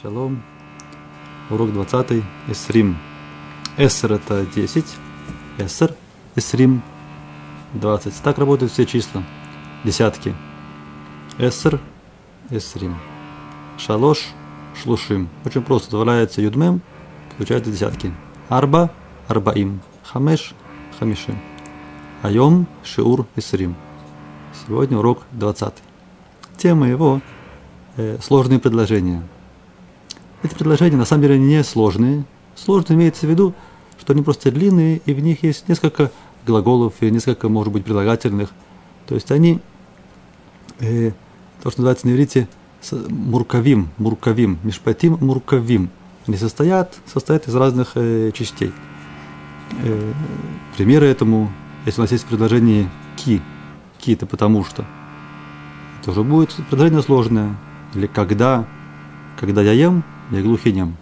Шалом. Урок 20. Эсрим. Эсер это 10. Эсер. Эсрим. 20. Так работают все числа. Десятки. Эсер. Эсрим. Шалош. Шлушим. Очень просто. Добавляется юдмем. Получается десятки. Арба. Арбаим. Хамеш. Хамишим. Айом. Шиур. Эсрим. Сегодня урок 20. Тема его э, сложные предложения. Эти предложения на самом деле не сложные. Сложно имеется в виду, что они просто длинные, и в них есть несколько глаголов и несколько, может быть, прилагательных. То есть они, э, то, что называется на иврите, муркавим, муркавим, мишпатим, муркавим. Они состоят, состоят из разных э, частей. Э, примеры этому, если у нас есть предложение ки, ки это потому что, это уже будет предложение сложное. Или когда, когда я ем, я глухинем.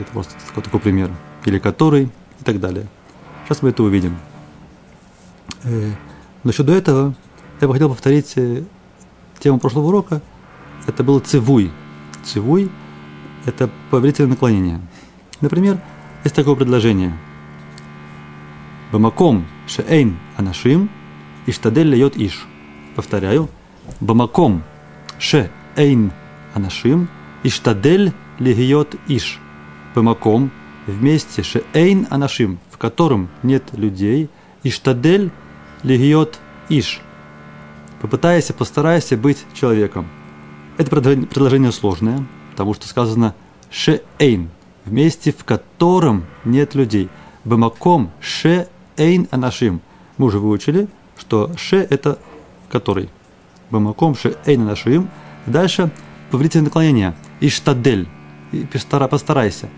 Это просто такой, такой пример. Или который и так далее. Сейчас мы это увидим. Э, но еще до этого я бы хотел повторить э, тему прошлого урока. Это был цивуй. Цивуй – это повелительное наклонение. Например, есть такое предложение. Бамаком шеэйн анашим иштадель льет иш. Повторяю. Бамаком шеэйн анашим – Иштадель легиот иш. Помаком вместе шеэйн анашим, в котором нет людей. Иштадель легиот иш. Попытайся, постарайся быть человеком. Это предложение сложное, потому что сказано шеэйн, вместе в котором нет людей. Бамаком шеэйн анашим. Мы уже выучили, что ше это который. Бамаком шеэйн анашим. Дальше повелительное наклонение – Иштадель. Постарайся.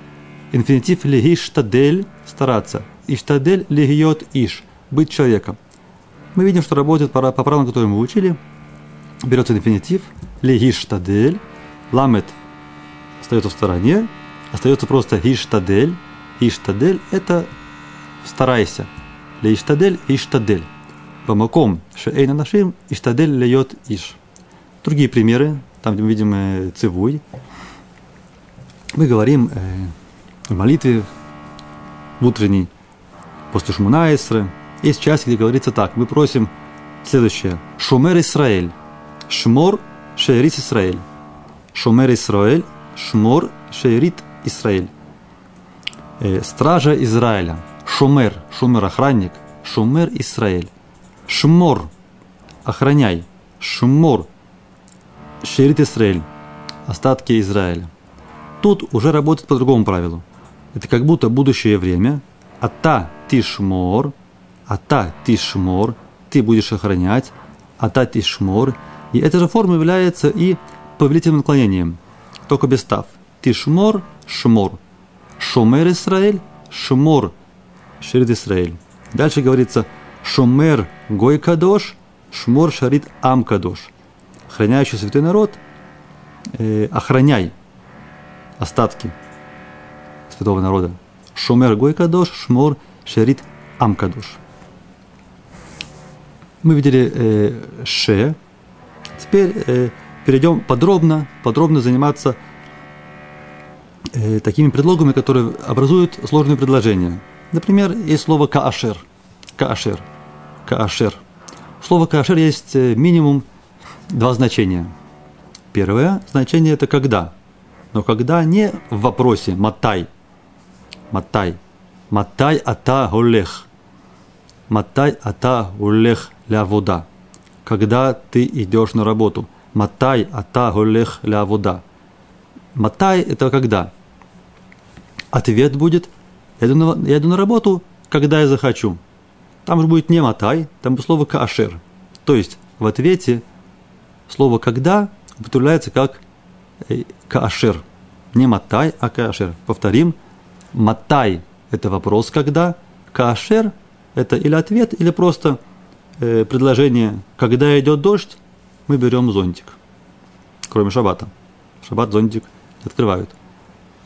Инфинитив ли иштадель – стараться. Иштадель легиот иш – быть человеком. Мы видим, что работает по, по правилам, которые мы учили. Берется инфинитив ли иштадель, ламет остается в стороне, остается просто иштадель. Иштадель – это старайся. Ли иштадель – иштадель. Бамаком шеэйна нашим иштадель льет иш. Другие примеры, там, где мы видим э, цивуй, мы говорим э, в молитве утренней, после Шмунаисры. Есть часть, где говорится так. Мы просим следующее. Шумер Исраэль. Шмор Шеерит Исраэль. Шумер Исраэль. Шмор Шеерит Исраэль. Э, стража Израиля. Шумер. Шумер охранник. Шумер Исраэль. Шмор. Охраняй. Шмор. Шерит Исраэль. Остатки Израиля. Тут уже работает по другому правилу. Это как будто будущее время. Ата тишмор, ата тишмор, ты будешь охранять, ата тишмор. И эта же форма является и повелительным наклонением, только без став. Тишмор, шмор. Шомер Исраэль, шмор, шерит Исраэль. Дальше говорится шомер гой кадош, шмор шарит ам кадош. Охраняющий святой народ, э, охраняй остатки святого народа. Шумер Гой Кадош, Шмор Шерит Ам Кадош. Мы видели э, Ше. Теперь э, перейдем подробно, подробно заниматься э, такими предлогами, которые образуют сложные предложения. Например, есть слово каашер. Каашер. Каашер. Слово каашер есть э, минимум два значения. Первое значение – это когда – но когда не в вопросе «матай», «матай», «матай ата гулех», «матай ата гулех ля вода», когда ты идешь на работу, «матай ата гулех ля вода». «Матай» – это когда? Ответ будет я иду, на, я иду на работу, когда я захочу. Там же будет не «матай», там будет слово «каашер». То есть в ответе слово «когда» употребляется как каашер. Не матай, а каашер. Повторим. Матай – это вопрос «когда», каашер – это или ответ, или просто э, предложение «когда идет дождь, мы берем зонтик». Кроме шабата. Шаббат зонтик открывают,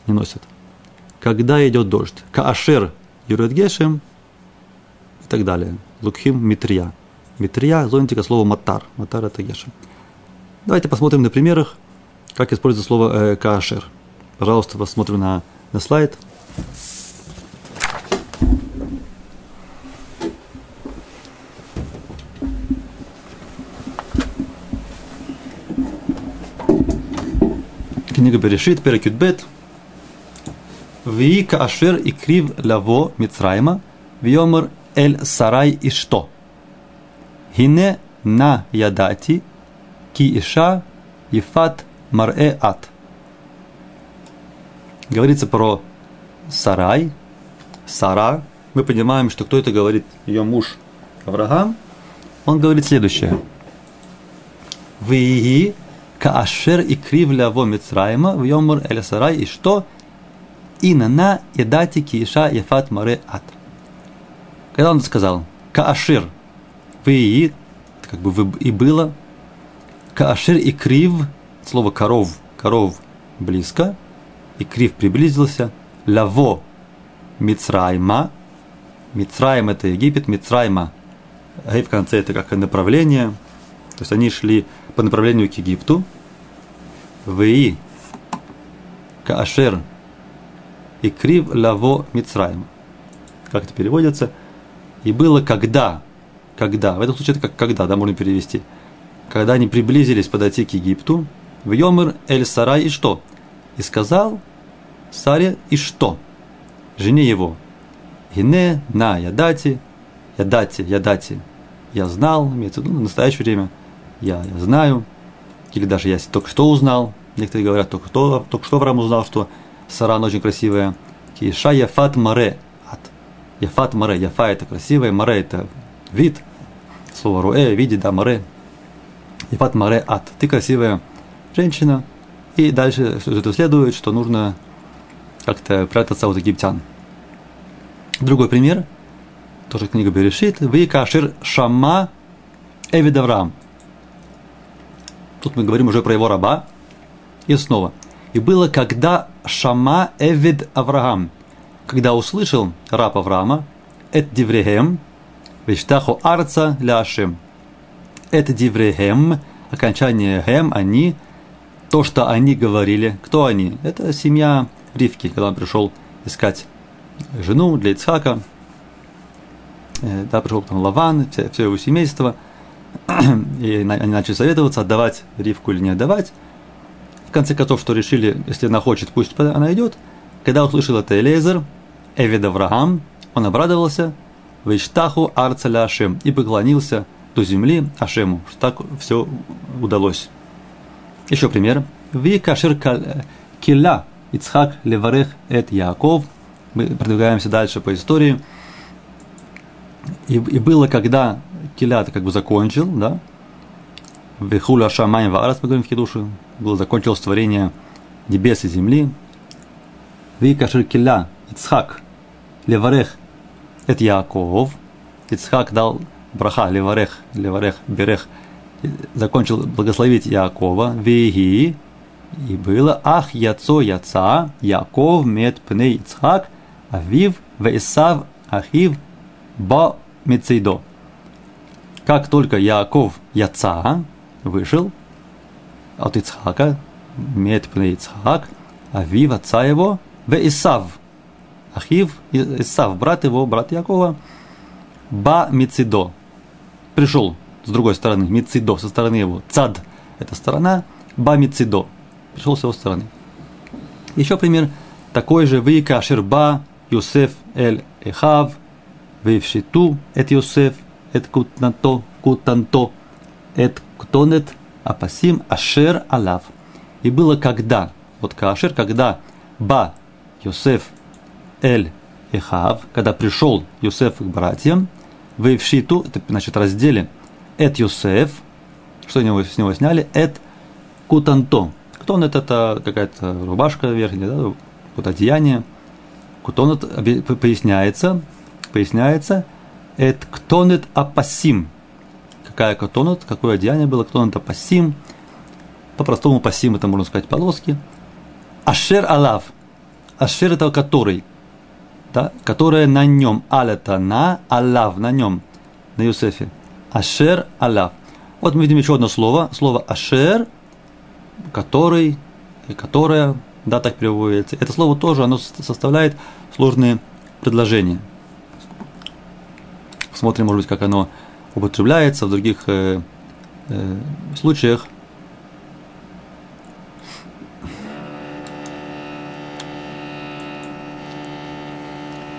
не носят. Когда идет дождь. Каашер – юрет гешем и так далее. Лукхим – митрия. Митрия – зонтика, слово матар. Матар – это гешем. Давайте посмотрим на примерах – как используется слово э, кашер. Пожалуйста, посмотрим на, на слайд. Книга Берешит, Перекютбет. Ви кашер и крив лаво Мицрайма, вьомер эль сарай и что? Хине на ядати, ки иша ефат марэ ат. Говорится про сарай, сара. Мы понимаем, что кто это говорит, ее муж Авраам. Он говорит следующее. Вы каашер и крив ляво Мицраима в йомур эль сарай и что? И на на едати кииша ефат маре ат. Когда он сказал, каашир, вы как бы и было, каашир и крив, слово коров, коров близко, и крив приблизился, лаво Мицрайма, Мицраим это Египет, Мицрайма, Гей в конце это как направление, то есть они шли по направлению к Египту. Ви Каашер и Крив Лаво Мицраим. Как это переводится? И было когда, когда, в этом случае это как когда, да, можно перевести. Когда они приблизились подойти к Египту, в Йомер Эль Сарай и что? И сказал Саре и что? Жене его. Гине на ядати, ядати, ядати. Я знал, имеется в виду, в настоящее время – я, я знаю, или даже я только что узнал, некоторые говорят, только, что, только что Авраам узнал, что Саран очень красивая. Киша яфат маре ат. Яфат маре, яфа это красивая, маре это вид. Слово руэ, видит, да, маре. Яфат маре ат. Ты красивая женщина. И дальше этого следует, что нужно как-то прятаться от египтян. Другой пример, тоже книга Берешит. Вы кашир шама Эвид Авраам. Тут мы говорим уже про его раба. И снова. И было, когда Шама Эвид Авраам, когда услышал раб Авраама, это диврехем, виштаху арца ляшем. Это диврехем, окончание хем, они, то, что они говорили. Кто они? Это семья Ривки, когда он пришел искать жену для Ицхака. Э, да, пришел там Лаван, все, все его семейство – и они начали советоваться, отдавать Ривку или не отдавать. В конце концов, что решили, если она хочет, пусть она идет. Когда услышал это Элезер, Эвид Авраам, он обрадовался, Вейштаху Арцеля Ашем, и поклонился до земли Ашему, что так все удалось. Еще пример. Ви кашир килла Ицхак леварех эт Яков. Мы продвигаемся дальше по истории. И, и было, когда Киля ты как бы закончил, да? Вехуля Шамай Варас, мы говорим в Кедуше, было закончилось творение небес и земли. Викашир Киля, Ицхак, Леварех, это Яков. Ицхак дал браха, Леварех, Леварех, Берех, закончил благословить Якова. Веги, и было Ах Яцо Яца, Яков мет пней Ицхак, Авив, Веисав, Ахив, Ба Мецейдо как только Яков Яца вышел от Ицхака, Метпне Ицхак, Авив, отца его, в Исав, Ахив, Исав, брат его, брат Якова, Ба Мицидо, пришел с другой стороны, Мицидо, со стороны его, Цад – это сторона, Ба Мицидо – пришел с его стороны. Еще пример такой же Вика Аширба Юсеф Эль Эхав Вейвшиту Эт Юсеф Эт Кутнато Кутанто Эт Ктонет Апасим Ашер Алав. И было когда, вот Кашир, когда Ба Юсеф Эль Эхав, когда пришел Юсеф к братьям, Вейвшиту, это значит раздели эт Йосеф, что него, с него сняли, эт кутанто. Кутонет это какая-то рубашка верхняя, да, вот одеяние. Кутонет поясняется, поясняется – это ктонет апасим. Какая ктонет, какое одеяние было, ктонет апасим. По-простому пасим это можно сказать полоски. Ашер алав. Ашер это который. Да, которая на нем. Аль это на, алав на нем. На Юсефе. Ашер алав. Вот мы видим еще одно слово. Слово ашер, который, и которая, да, так переводится. Это слово тоже, оно составляет сложные предложения. Смотрим, может быть, как оно употребляется в других э, э, случаях.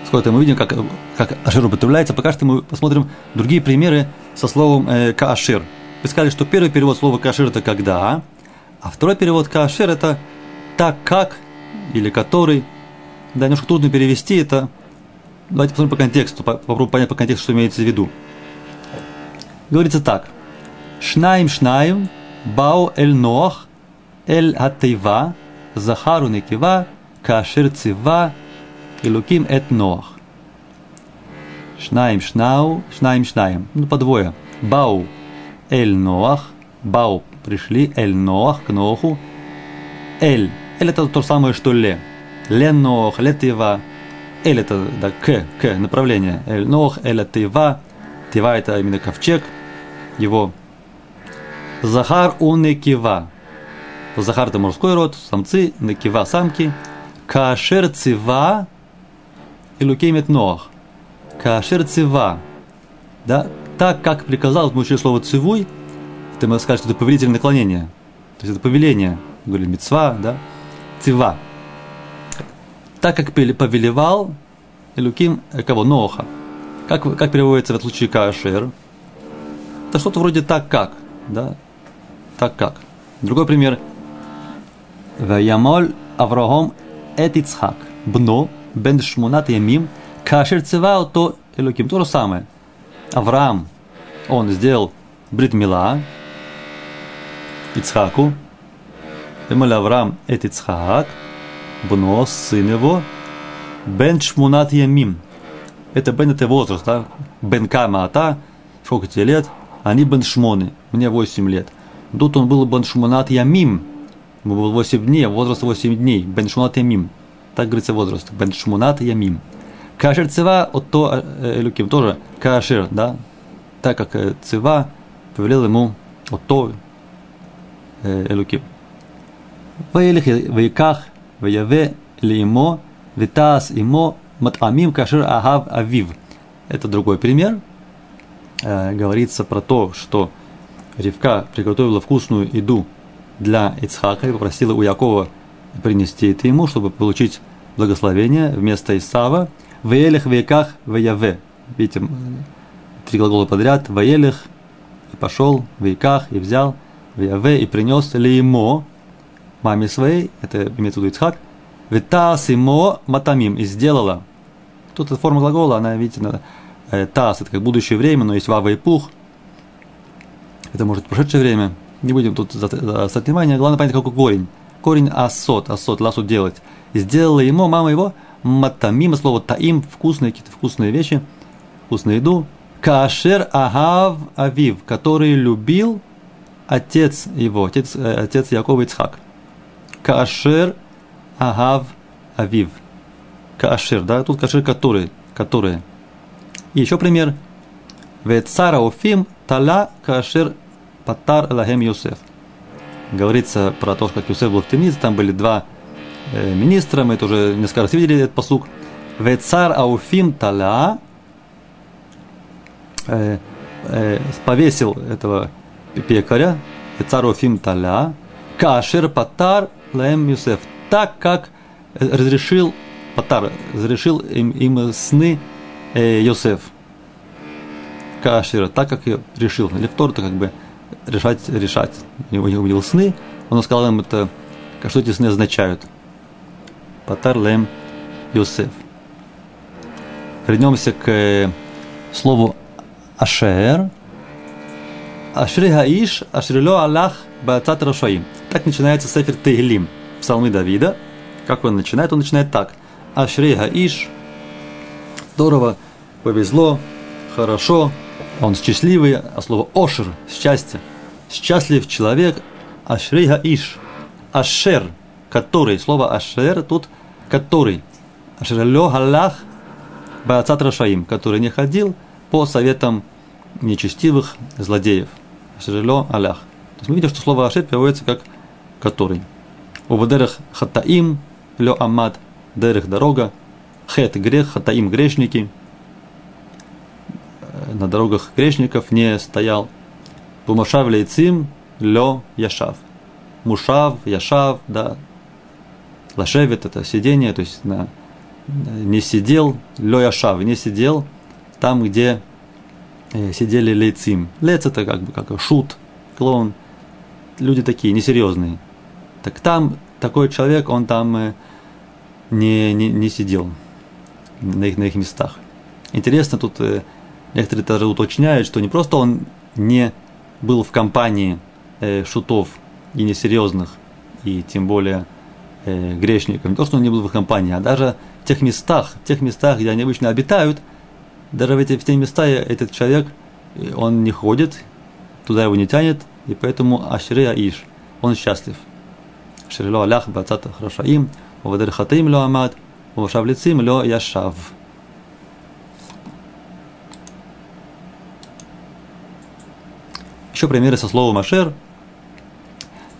Сколько мы видим, как, как ашир употребляется. Пока что мы посмотрим другие примеры со словом э, каашир. Вы сказали, что первый перевод слова кашир это когда, а второй перевод кашир это так как или который. Да, немножко трудно перевести это. Давайте посмотрим по контексту, попробуем понять по контексту, что имеется в виду. Говорится так. Шнаим шнаим бау эль ноах эль хатейва захару некива кашир цива илуким эт ноах. Шнаим шнау, шнаим шнаим. Ну, по двое. Бау эль ноах. Бау пришли эль ноах к Ноаху. Эль. Эль это то же самое, что ле. Ле ноах, ле тива. Эль это да, к, к, направление. Эль ноах, эль тива. Тива это именно ковчег. Его Захар у Некива. Захар это мужской род, самцы, Некива самки. Кашер цива лукемет Ноах. Кашер цива. Да? Так, как приказал, мы учили слово цивуй, ты можешь сказать, что это повелительное наклонение. То есть это повеление. Говорили мецва, да? Цива. Так, как повелевал Илюким э, кого? Ноха. Как, как переводится в этом случае кашер? Это что-то вроде так как, да? Так как. Другой пример. Ваямоль Авраам эт Ицхак, бно бен шмунат ямим, кашер цевал то Элоким. То же самое. Авраам, он сделал брит мила Ицхаку. Эмаль Авраам эт Ицхак, бно, сын его, бен шмунат ямим. Это бен это возраст, да? Бен кама ата, сколько тебе лет? Они бен шмоны, мне 8 лет. Тут он был бен шмунат ямим, ему было 8 дней, возраст 8 дней, бен шмунат ямим. Так говорится возраст. Бен Шмунат Ямим. Кашер цева от то э, Элюким тоже кашер, да? Так как э, цева повелел ему от то э, Элюким. Ваелих ваиках ваяве лимо витас имо матамим кашир агав авив. Это другой пример. Говорится про то, что Ревка приготовила вкусную еду для Ицхака и попросила у Якова принести это ему, чтобы получить благословение вместо Исава. Ваелих веках ваяве. Видите, три глагола подряд. Ваелих и пошел, веках и взял, ваяве и принес ли ему маме своей, это имеется в виду Ицхак, витас имо матамим, и сделала. Тут эта форма глагола, она, видите, надо, э, тас, это как будущее время, но есть вава и пух. Это может прошедшее время. Не будем тут заострять внимание, главное понять, какой корень. Корень асот, асот, ласу делать. И сделала ему, мама его, матамим, слово таим, вкусные, какие-то вкусные вещи, вкусную еду. Кашер агав авив, который любил отец его, отец, э, отец Якова Ицхак. Кашер агав авив. Кашер, да, тут кашер который, которые. И еще пример. Вецара уфим тала кашер патар лагем Юсеф. Говорится про то, как Юсеф был в темнице, там были два э, министра, мы это уже несколько раз видели этот посук. Вецар ауфим тала э, э, повесил этого пекаря, Вецар ауфим таля, кашер патар лагем Юсеф. Так как разрешил Патар, разрешил им, им сны э, Йосеф. Кашира, так как решил. Или втор, то как бы решать, решать. Я увидел сны, он сказал им это, что эти сны означают. Патар лем Йосеф. Вернемся к э, слову Ашер. Ашри Хаиш, Ашрило Аллах Баацат Рашаим. Так начинается Сефер Тегелим, псалмы Давида. Как он начинает? Он начинает так. Ашри Хаиш. Здорово, повезло, хорошо, он счастливый, а слово ошер – счастье. Счастлив человек, ашри гаиш, ашер, который, слово ашер тут который, ашерлё галах баацат рашаим, который не ходил по советам нечестивых злодеев. Ашерлё алях. То есть мы видим, что слово ашер переводится как который. Увадерах хатаим лё амад, дерех дорога, хет грех, хатаим грешники. На дорогах грешников не стоял. Бумашав лейцим лё яшав. Мушав, яшав, да. Лашевит это сидение, то есть на, не сидел, лё яшав, не сидел там, где э, сидели лейцим. Лец это как бы как шут, клоун. Люди такие, несерьезные. Так там такой человек, он там э, не, не, не сидел на их, на их местах. Интересно, тут э, некоторые даже уточняют, что не просто он не был в компании э, шутов и несерьезных, и тем более э, грешников. Не то, что он не был в их компании, а даже в тех местах, в тех местах, где они обычно обитают, даже в эти, в те места этот человек, э, он не ходит, туда его не тянет, и поэтому Аширея Иш, он счастлив. Ширило Алях, Бацата Хорошаим, Вадархатим Ло Вашавлицим Ло Яшав. Еще примеры со словом Ашер.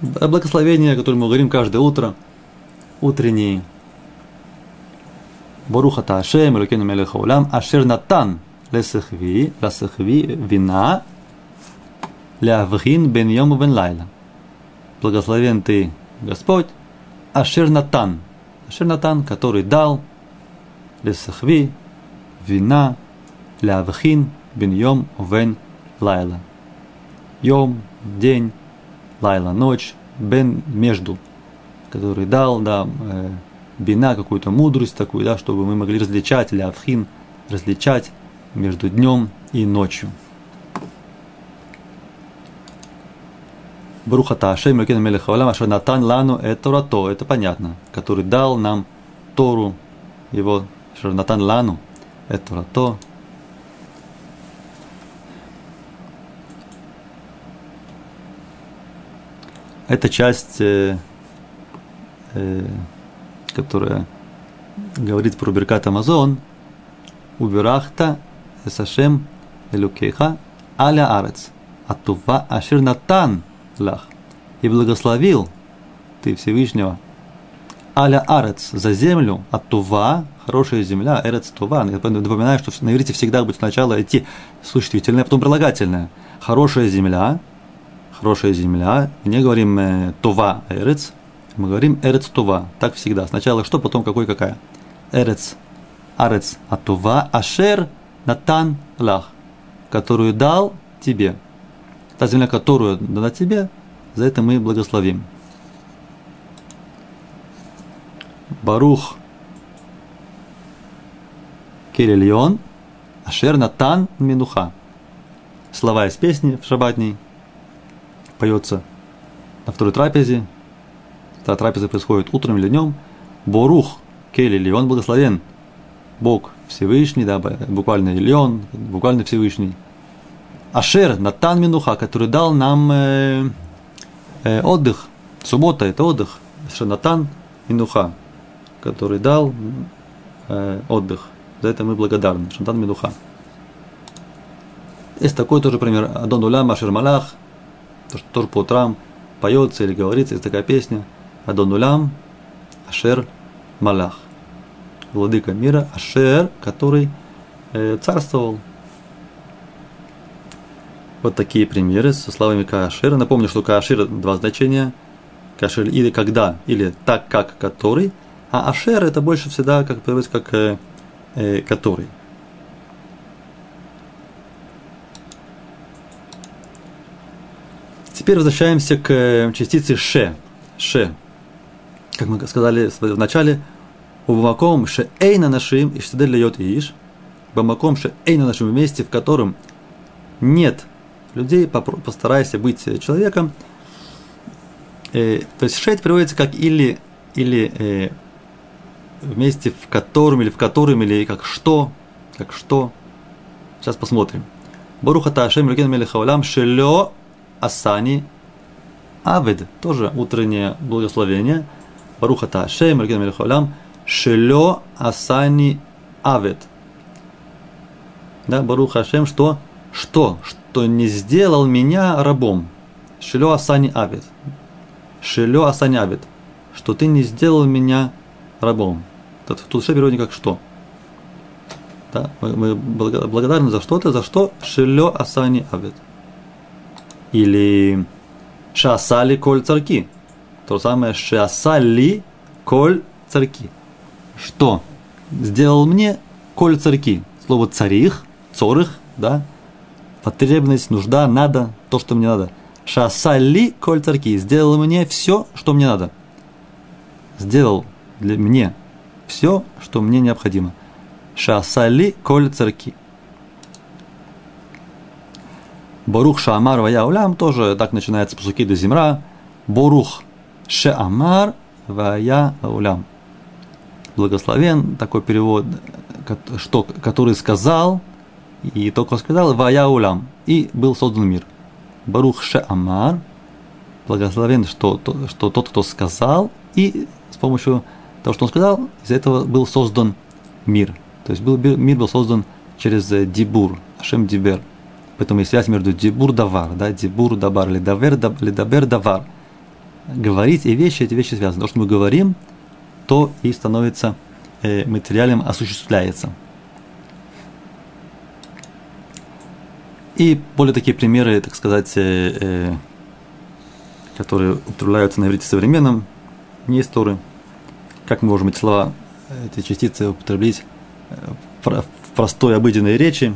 Благословение, о котором мы говорим каждое утро. Утренний. Баруха Ашем, Элокену Мелеха Улам, Ашер Натан, Лесехви, Ласехви, Вина, Лявхин бен Йому бен Лайла. Благословен ты, Господь Ашернатан, Ашернатан, который дал Лесахви, вина, Лявхин, Бен Йом, Вен, Лайла. Йом, день, Лайла, ночь, Бен, между, который дал, да, э, бина, какую-то мудрость такую, да, чтобы мы могли различать, Лявхин, различать между днем и ночью. Брухата Ашем Ракин Мелех Хаолам Ашер Натан Лану это Торато, это понятно, который дал нам Тору, его Ашер Натан Лану это Торато. Это часть, э, э, которая говорит про Беркат Амазон, Убирахта Эсашем Элюкеха Аля Арец. Атува Ашир Натан лах. И благословил ты Всевышнего аля арец за землю, а тува, хорошая земля, эрец тува. Напоминаю, что на иврите всегда будет сначала идти существительное, а потом прилагательное. Хорошая земля, хорошая земля. Не говорим э, тува эрец, мы говорим эрец тува. Так всегда. Сначала что, потом какой какая. Эрец, арец, а тува, ашер, натан, лах, которую дал тебе та земля, которую дана тебе, за это мы благословим. Барух Кирильон, Ашер Натан Минуха. Слова из песни в шабатней поется на второй трапезе. Та трапеза происходит утром или днем. Борух Келилион благословен. Бог Всевышний, да, буквально Ильон, буквально Всевышний – Ашер, Натан Минуха, который дал нам э, э, отдых. Суббота – это отдых. Ашер Натан Минуха, который дал э, отдых. За это мы благодарны. Шантан Минуха. Есть такой тоже пример. Адон Улям Ашер Малах, то, что тоже по утрам поется или говорится, есть такая песня. Адон Улям Ашер Малах. Владыка мира Ашер, который э, царствовал, вот такие примеры со словами Каашира. Напомню, что Каашир два значения. Каашир или когда, или так как который. А Ашер это больше всегда как переводится как э, э, который. Теперь возвращаемся к э, частице ше. Ше. Как мы сказали в начале, у бамаком ше эйна нашим и штадель льет иш. Бамаком ше эйна нашим месте, в котором нет людей, постарайся быть человеком. Э, то есть шейт приводится как или, или э, вместе в котором, или в котором, или как что, как что. Сейчас посмотрим. Баруха Ташем Рукин Мелехаулам Шелё Асани Авед. Тоже утреннее благословение. Баруха Ташем Рукин Мелехаулам Шелё Асани Авед. Да, Баруха Ашем, что? Что? что не сделал меня рабом. Шилё асани авид. Шилё асани авид. что ты не сделал меня рабом. Тут, тут ше переводит как что. Да? Мы, мы благодарны за что-то, за что шелё асани авет. Или шасали коль царки. То самое шасали коль царки. Что сделал мне коль царки? Слово царих, цорых, да, потребность, нужда, надо, то, что мне надо. Шасали коль царки. Сделал мне все, что мне надо. Сделал для мне все, что мне необходимо. Шасали коль царки. Борух Шаамар Вая Улям тоже так начинается псуки до Зимра. Борух Шаамар Вая Улям. Благословен, такой перевод, что, который сказал, и только сказал Вая Улям, и был создан мир. Барух Шаамар, благословен, что, что тот, кто сказал, и с помощью того, что он сказал, из этого был создан мир. То есть был, мир был создан через Дибур, Ашем Дибер. Поэтому есть связь между Дибур Давар, да, Дибур Давар, Ледавер, Ледабер Давар. Говорить и вещи, эти вещи связаны. То, что мы говорим, то и становится э, материалем, осуществляется. И более такие примеры, так сказать, э, э, которые употребляются на иврите современном, не истории. Как мы можем эти слова, эти частицы употребить э, в простой обыденной речи,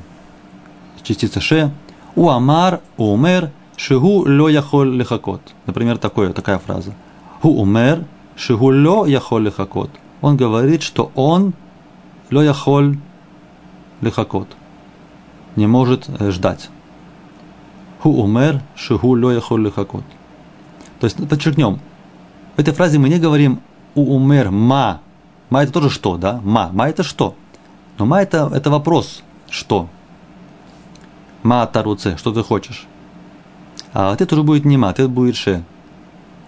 частица ше, у амар, у умер, шигу ло яхоль лихакот. Например, такое, такая фраза. У умер, шигу ло яхоль лихакот. Он говорит, что он ло яхоль лихакот. Не может э, ждать. Ху умер, шигу ло яхоль лихакот. То есть, подчеркнем, в этой фразе мы не говорим у умер ма. Ма это тоже что, да? Ма. Ма это что? Но ма это, это вопрос. Что? Ма таруце, что ты хочешь. А ответ уже будет не ма, ответ будет ше.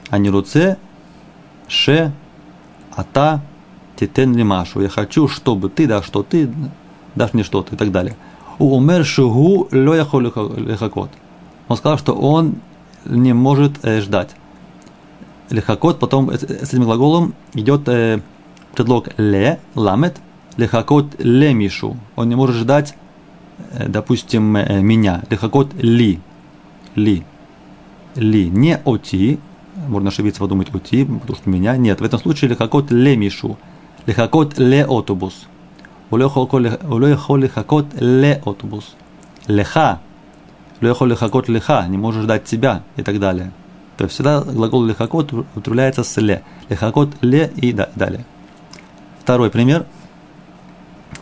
А не руце, ше, ата, титен лимашу. Я хочу, чтобы ты, да, что ты, дашь мне что-то и так далее. У умер шугу ло лехакот. Он сказал, что он не может э, ждать. Лехакот, потом с этим глаголом идет э, предлог ле, ламет, лехакот ле мишу. Он не может ждать Э, допустим, э, меня, лихакот ли, ли, ли, не оти, можно ошибиться, подумать оти, потому что меня, нет, в этом случае лихакот ле мишу, лихакот ле автобус, улехол лихакот ле автобус, леха, улехол лихакот леха, не можешь ждать тебя и так далее. То есть всегда глагол лихакот употребляется с ле, лихакот ле и далее. Второй пример.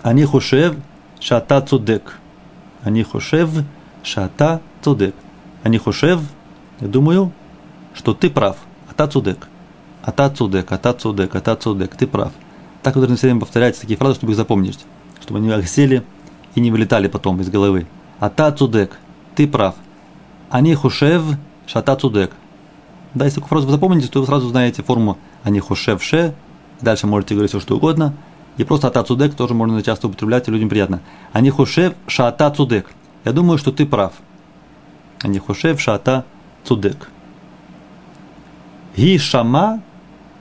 Они хушев шата цудек. Они хошев шата цудек. Они хошев, я думаю, что ты прав. Ата цудек. Ата цудек, ата цудек, ата цудек. Ты прав. Так вы должны все время повторять такие фразы, чтобы их запомнить. Чтобы они осели и не вылетали потом из головы. Ата цудек. Ты прав. Они хушев шата цудек. Да, если такую фразу вы запомните, то вы сразу знаете форму они хушев ше. Дальше можете говорить все, что угодно – и просто ата цудек тоже можно часто употреблять, и людям приятно. Они хушев шата цудек. Я думаю, что ты прав. Они хушев шата цудек. Ги шама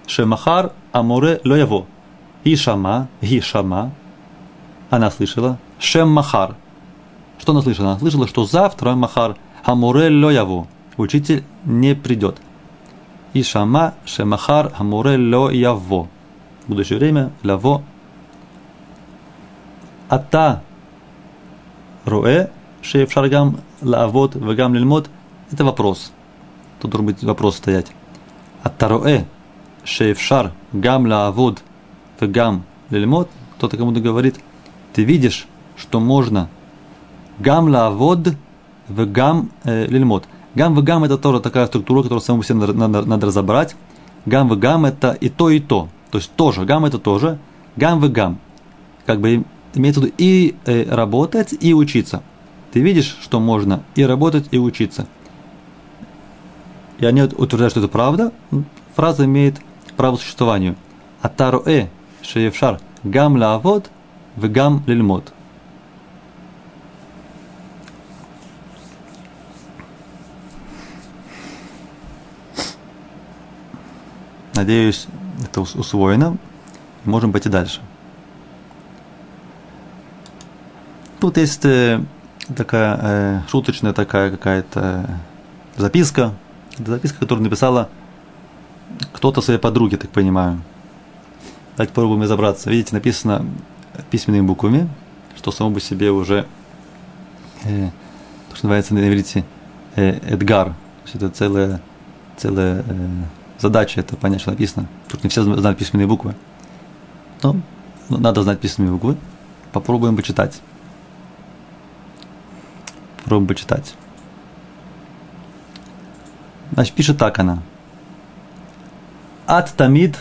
шемахар амуре лояво. И шама, ги шама. Она слышала. Шем махар. Что она слышала? Она слышала, что завтра махар амуре лояво. Учитель не придет. И шама шемахар амуре лояво. В будущее время лаво ата руэ шефшаргам лавод вегам лильмод – это вопрос. Тут должен быть вопрос стоять. Ата руэ шефшар гам лавод вегам лильмод – кто-то кому-то говорит, ты видишь, что можно гам лавод вегам э, лильмод. Гам вегам – это тоже такая структура, которую самому себе надо, надо разобрать. Гам вегам – это и то, и то. То есть тоже. Гам – это тоже. Гам вегам. Как бы имеется в виду и э, работать, и учиться. Ты видишь, что можно и работать, и учиться. И они утверждают, что это правда. Фраза имеет право существованию. Э шеевшар гам лаавод в гам лильмот. Надеюсь, это усвоено, можем пойти дальше. Тут есть э, такая э, шуточная такая какая-то записка. Записка, которую написала кто-то своей подруге, так понимаю. Давайте попробуем разобраться. Видите, написано письменными буквами, что само по себе уже, э, то, что называется на иврите, э, Эдгар. То есть это целая, целая э, задача, это понять, что написано. Тут не все знают письменные буквы. Но надо знать письменные буквы. Попробуем почитать. Попробуем почитать. Значит, пишет так она. Ат тамид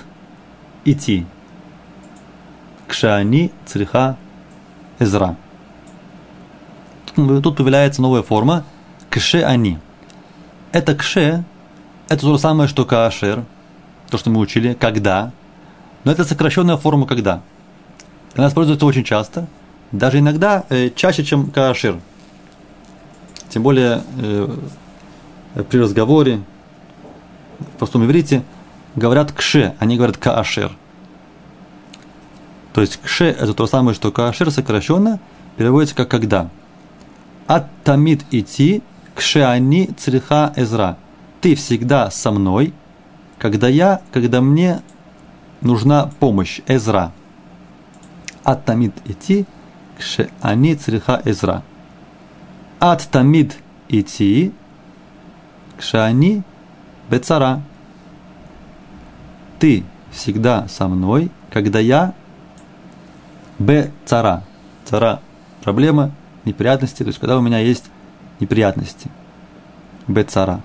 идти. Кшани цриха эзра. Тут, появляется новая форма. Кше они. Это кше, это то же самое, что каашер, то, что мы учили, когда. Но это сокращенная форма когда. Она используется очень часто, даже иногда э, чаще, чем каашир. Тем более э, при разговоре, в простом иврите, говорят кше, они говорят каашер. То есть кше – это то самое, что каашер сокращенно переводится как когда. От тамид идти кше они цриха эзра. Ты всегда со мной, когда я, когда мне нужна помощь, эзра. От тамид идти кше они цриха эзра ад тамид идти, кшани бецара. Ты всегда со мной, когда я бецара. Цара – проблема, неприятности, то есть когда у меня есть неприятности. Бецара.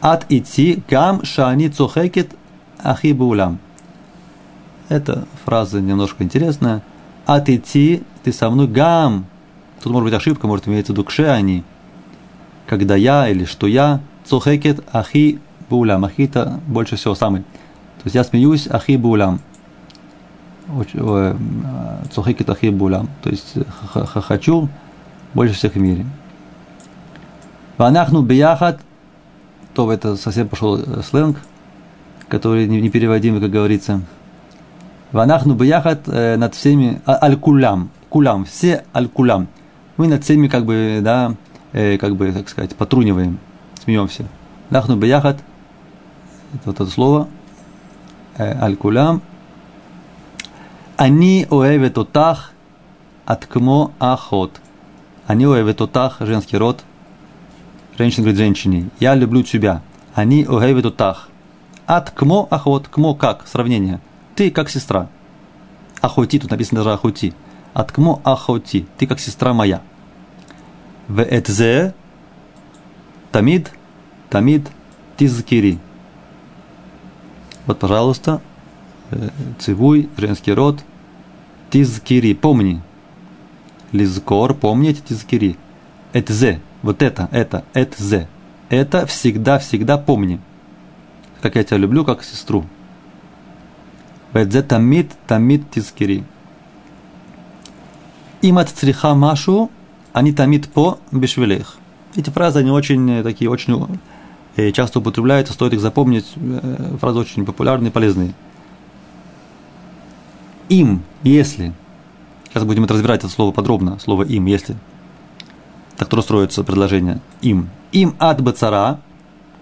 Ад идти гам шани цухекет ахи баулям. Эта фраза немножко интересная. Ад идти, ты со мной гам Тут может быть ошибка, может имеется в виду кше они. Когда я или что я, цухекет ахи булям. Ахи это больше всего самый. То есть я смеюсь ахи булям. Э, цухекет ахи булям. То есть хочу больше всех в мире. Ванахну бияхат, то это совсем пошел э, сленг, который непереводимый, как говорится. Ванахну бияхат э, над всеми, а, аль-кулям, кулям, все аль-кулям мы над всеми как бы, да, э, как бы, так сказать, потруниваем, смеемся. Нахну бияхат, вот это слово, э, аль-кулям. Они оэвет отах аткмо ахот. Они оэвет отах, женский род. Женщина говорит женщине, я люблю тебя. Они оэвет отах. Аткмо ахот, кмо как, сравнение. Ты как сестра. Ахоти, тут написано даже ахоти. Аткмо ахоти, ты как сестра моя. В этзе тамид, тамид тизкири. Вот, пожалуйста, э, цивуй, женский род, тизкири, помни. Лизкор, помнить, тизкири. Этзе, вот это, это, этзе. Это всегда-всегда помни. Как я тебя люблю, как сестру. Ведзе тамид, тамид тизкири. Имат цриха машу, они тамит по бешвелех. Эти фразы, они очень э, такие, очень э, часто употребляются, стоит их запомнить, э, фразы очень популярные, полезные. Им, если, сейчас будем это разбирать это слово подробно, слово им, если, так то строится предложение, им. Им от бацара,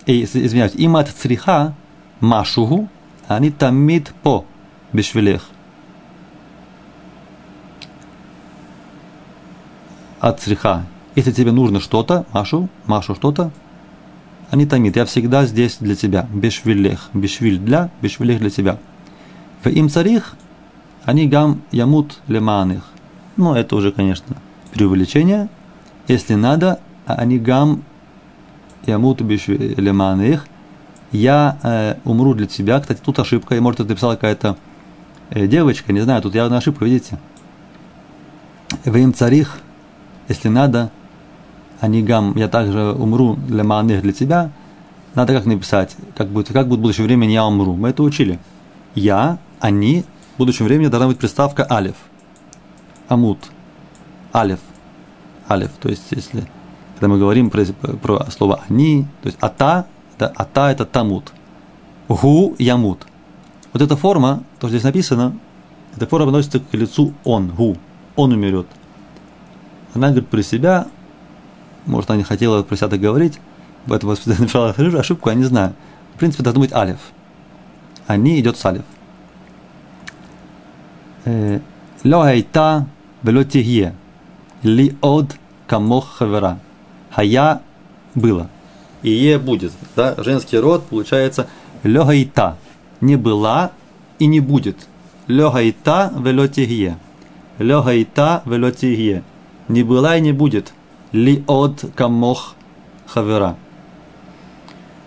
извиняюсь, им от цриха машугу, они тамит по бешвелех. От цриха. Если тебе нужно что-то, Машу, Машу что-то, они тамит, я всегда здесь для тебя. Бешвилех, бешвиль для, бешвилех для тебя. В им царих, они гам ямут леманых. Ну, это уже, конечно, преувеличение. Если надо, они гам ямут леманых. Я э, умру для тебя. Кстати, тут ошибка. И может, это написала какая-то э, девочка, не знаю, тут явно ошибка, видите. В им царих, если надо, анигам, я также умру для маных для тебя, надо как написать, как будет, как будет в будущем времени я умру. Мы это учили. Я, они, в будущем времени должна быть приставка алиф. Амут. Алиф. Алиф. То есть, если когда мы говорим про, про слово они, то есть ата, да, ата это тамут. Гу ямут. Вот эта форма, то, что здесь написано, эта форма относится к лицу он, гу, он умерет. Она говорит про себя, может, она не хотела про себя так говорить, этом совершала ошибку, я не знаю. В принципе, должно быть алиф. А Они идет с алиф. Э, Ло айта вело тихье. Ли од камох хавера. Хая было. И е будет. Да? Женский род получается лё айта. Не была и не будет. Лё айта вело тихье. Лё айта вело тихье. Не была и не будет. Ли од камох хавера.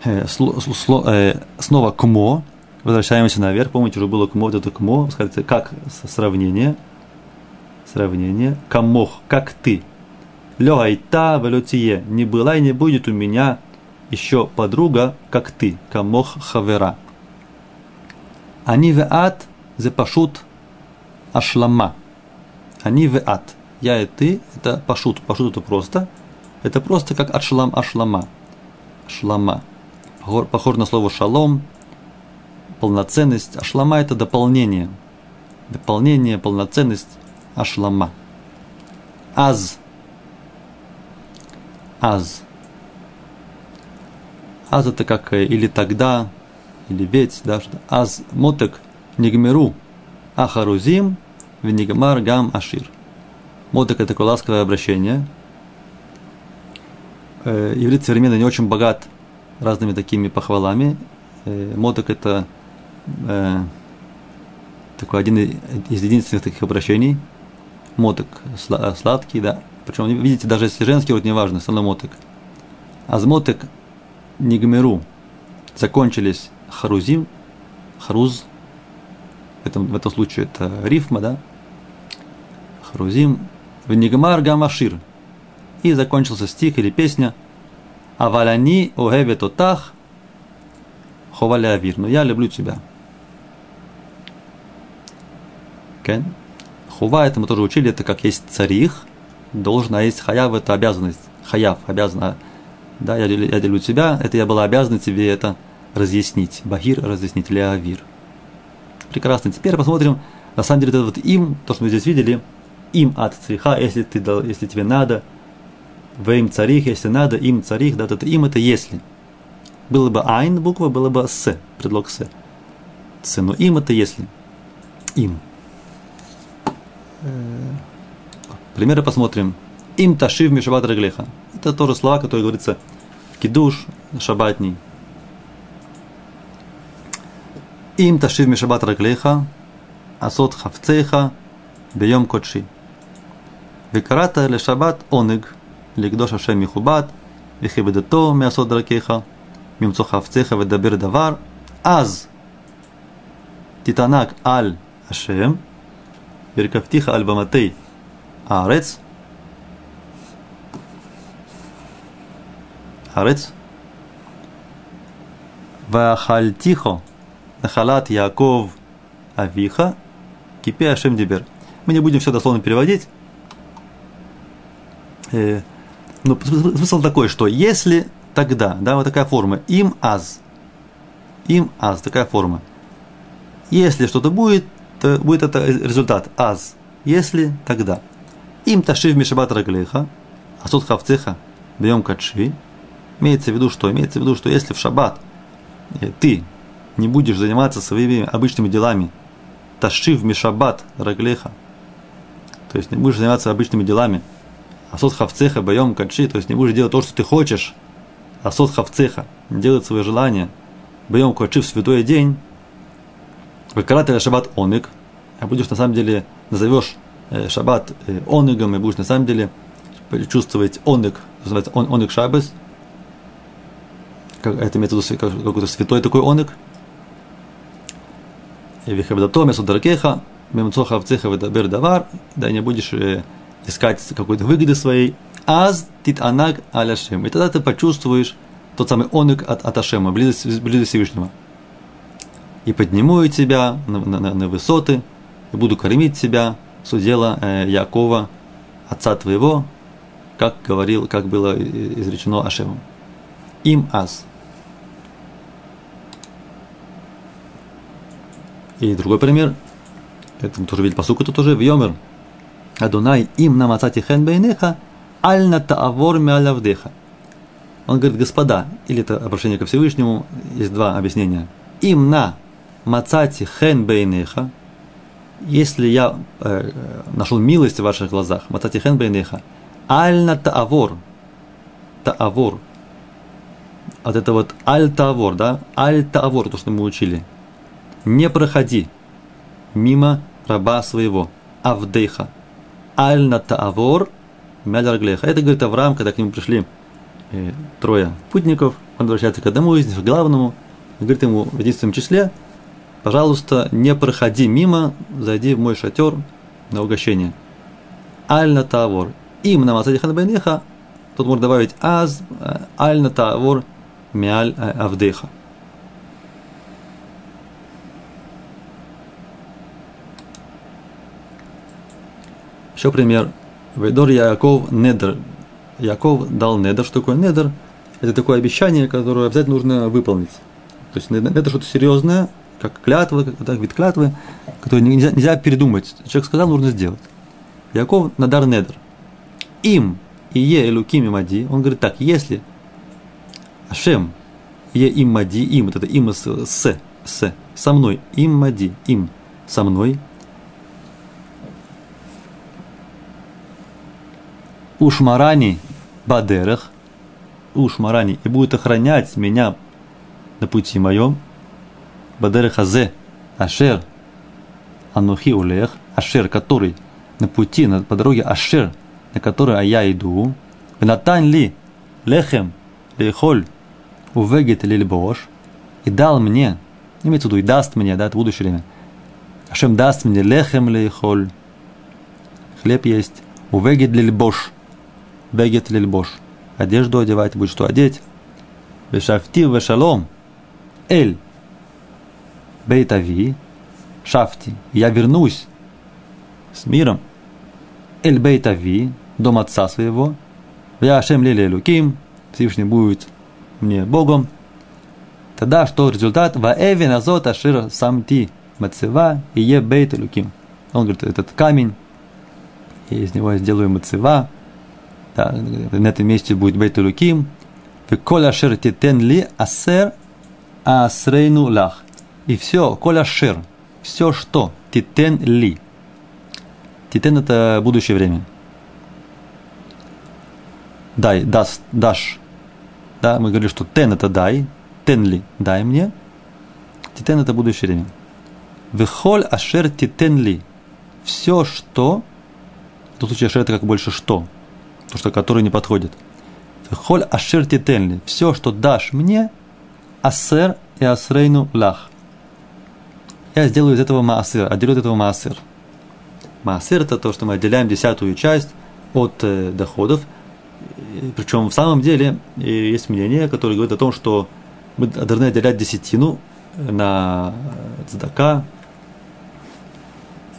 Э, э, снова кмо. Возвращаемся наверх. Помните, уже было кмо, вот это кмо. Скажите, как сравнение – сравнение. Камох, как ты. Лёгайта валютие. Не была и не будет у меня еще подруга, как ты. Камох хавера. Они в ад запашут ашлама. Они в ад. Я и ты, это пашут. Пашут это просто. Это просто как ашлам ашлама. Шлама. Похоже на слово шалом, полноценность. Ашлама это дополнение. Дополнение, полноценность ашлама. Аз. Аз. Аз это как э, или тогда, или ведь, да, что аз мотек нигмеру ахарузим в нигмар гам ашир. Мотек это такое ласковое обращение. Э, иврит современный не очень богат разными такими похвалами. Э, мотек это такой один из единственных таких обращений – моток сладкий, да. Причем, видите, даже если женский род, неважно, все равно моток. Азмотек нигмеру закончились харузим, харуз, в этом, в этом случае это рифма, да, харузим, в нигмар гамашир, и закончился стих или песня, аваляни огевет отах, ховаля авир, но я люблю тебя. Okay? Хува, это мы тоже учили, это как есть царих, должен, а есть хаяв, это обязанность. Хаяв, обязана. Да, я, я делю тебя, это я была обязана тебе это разъяснить. Бахир разъяснить, леавир. Прекрасно. Теперь посмотрим, на самом деле, это вот им, то, что мы здесь видели, им от цариха, если, ты, если тебе надо, в им царих, если надо, им царих, да, это им это если. Было бы айн буква, было бы с, предлог с. С, но им это если. Им. Примеры посмотрим. Им ташив мишабат раглеха. Это тоже слова, которые говорится кидуш, шабатний. Им ташив мишабат раглеха, асот хавцеха, бьем кодши. Векарата ле шаббат оныг, легдош ашем михубат, вехибедето мясо дракеха, мимцохавцеха ведабир давар, аз титанак аль ашем, веркафтиха аль баматей арец, арец, вахальтихо нахалат Яков авиха, кипе ашем дибер. Мы не будем все дословно переводить, Э, но смысл такой, что если тогда, да, вот такая форма, им аз, им аз, такая форма. Если что-то будет, то будет это результат аз. Если тогда. Им ташив мишабат раглеха, а суд хавцеха бьем качи. Имеется в виду что? Имеется в виду, что если в шаббат э, ты не будешь заниматься своими обычными делами, ташив мишабат раглеха, то есть не будешь заниматься обычными делами, а сот хавцеха боем качи, то есть не будешь делать то, что ты хочешь, а сот хавцеха, делать свои желания, боем качи в святой день, Выкарателя шаббат оник, а будешь на самом деле, назовешь э, шаббат э, онигом, и будешь на самом деле чувствовать оник, называется он, оник шаббас, как, это имеется в виду какой-то святой такой оник, и вихабдато место даркеха, мемцоха ведабер давар, да не будешь э, искать какой-то выгоды своей, аз тит анаг аляшем. И тогда ты почувствуешь тот самый оник от, от Ашема, близость, близость Всевышнего и подниму тебя на, на, на высоты, и буду кормить тебя с удела э, Якова, отца твоего, как говорил, как было изречено Ашемом. Им аз. И другой пример, это мы тоже видели посуку, это тоже в Йомер. Адунай им на мацати хен бейнеха, аль на таавор мялявдеха. Он говорит, господа, или это обращение ко Всевышнему, есть два объяснения. Им на мацати хен бейнеха, если я э, нашел милость в ваших глазах, мацати хен бейнеха, аль на таавор, таавор, вот это вот аль-тавор, да, аль-тавор, то, что мы учили. Не проходи мимо раба своего, авдейха. Аль-на-тавор, мяляр-глеха. Это говорит Авраам, когда к нему пришли э, трое путников, он возвращается к одному из них, к главному, говорит ему в единственном числе, пожалуйста, не проходи мимо, зайди в мой шатер на угощение. Аль-на-тавор. Им на Масади Ханабайнеха, тут можно добавить аз, э, аль-на-тавор, Миаль Авдеха. Еще пример. Вейдор Яков Недер. Яков дал Недер. Что такое Недер? Это такое обещание, которое обязательно нужно выполнить. То есть это что-то серьезное, как клятва, как вид клятвы, которую нельзя, нельзя передумать. Человек сказал, нужно сделать. Яков надар Недер. Им и е элуким мади. Он говорит так, если Ашем, е им мади, им, вот это им с, с, с, со мной, им мади, им, со мной. Ушмарани бадерах, ушмарани, и будет охранять меня на пути моем. Бадерах азе, ашер, анухи улех, ашер, который на пути, на, по дороге ашер, на которой я иду. Натань ли, лехем, лехоль, увегет лильбош, и дал мне, имеется в виду, и даст мне, да, это будущее время. Ашем даст мне лехем лейхоль, хлеб есть, увегет лильбош, бегет лильбош, одежду одевать, будет что одеть. Вешафти вешалом, эль, бейтави, шафти, я вернусь с миром, эль бейтави, дом отца своего, я Ашем лили луким, Всевышний будет мне Богом, тогда что результат? Ваэви назот ашир самти мацева и е бейт луким. Он говорит, этот камень, и из него я сделаю мацева, да, на этом месте будет бейт луким, Коль ашир титен ли асер асрейну лах. И все, коль ашир, все что, титен ли. Титен это будущее время. Дай, даст, дашь да, мы говорили, что тен это дай, тен ли дай мне, титен это будущее время. Вехоль ашер титен ли. Все, что, в том случае ашер это как больше что, то, что который не подходит. Вехоль ашер титен ли. Все, что дашь мне, асер и асрейну лах. Я сделаю из этого маасер, отделю от этого маасер. Маасер это то, что мы отделяем десятую часть от э, доходов – причем в самом деле есть мнение, которое говорит о том, что мы должны отделять десятину на цдака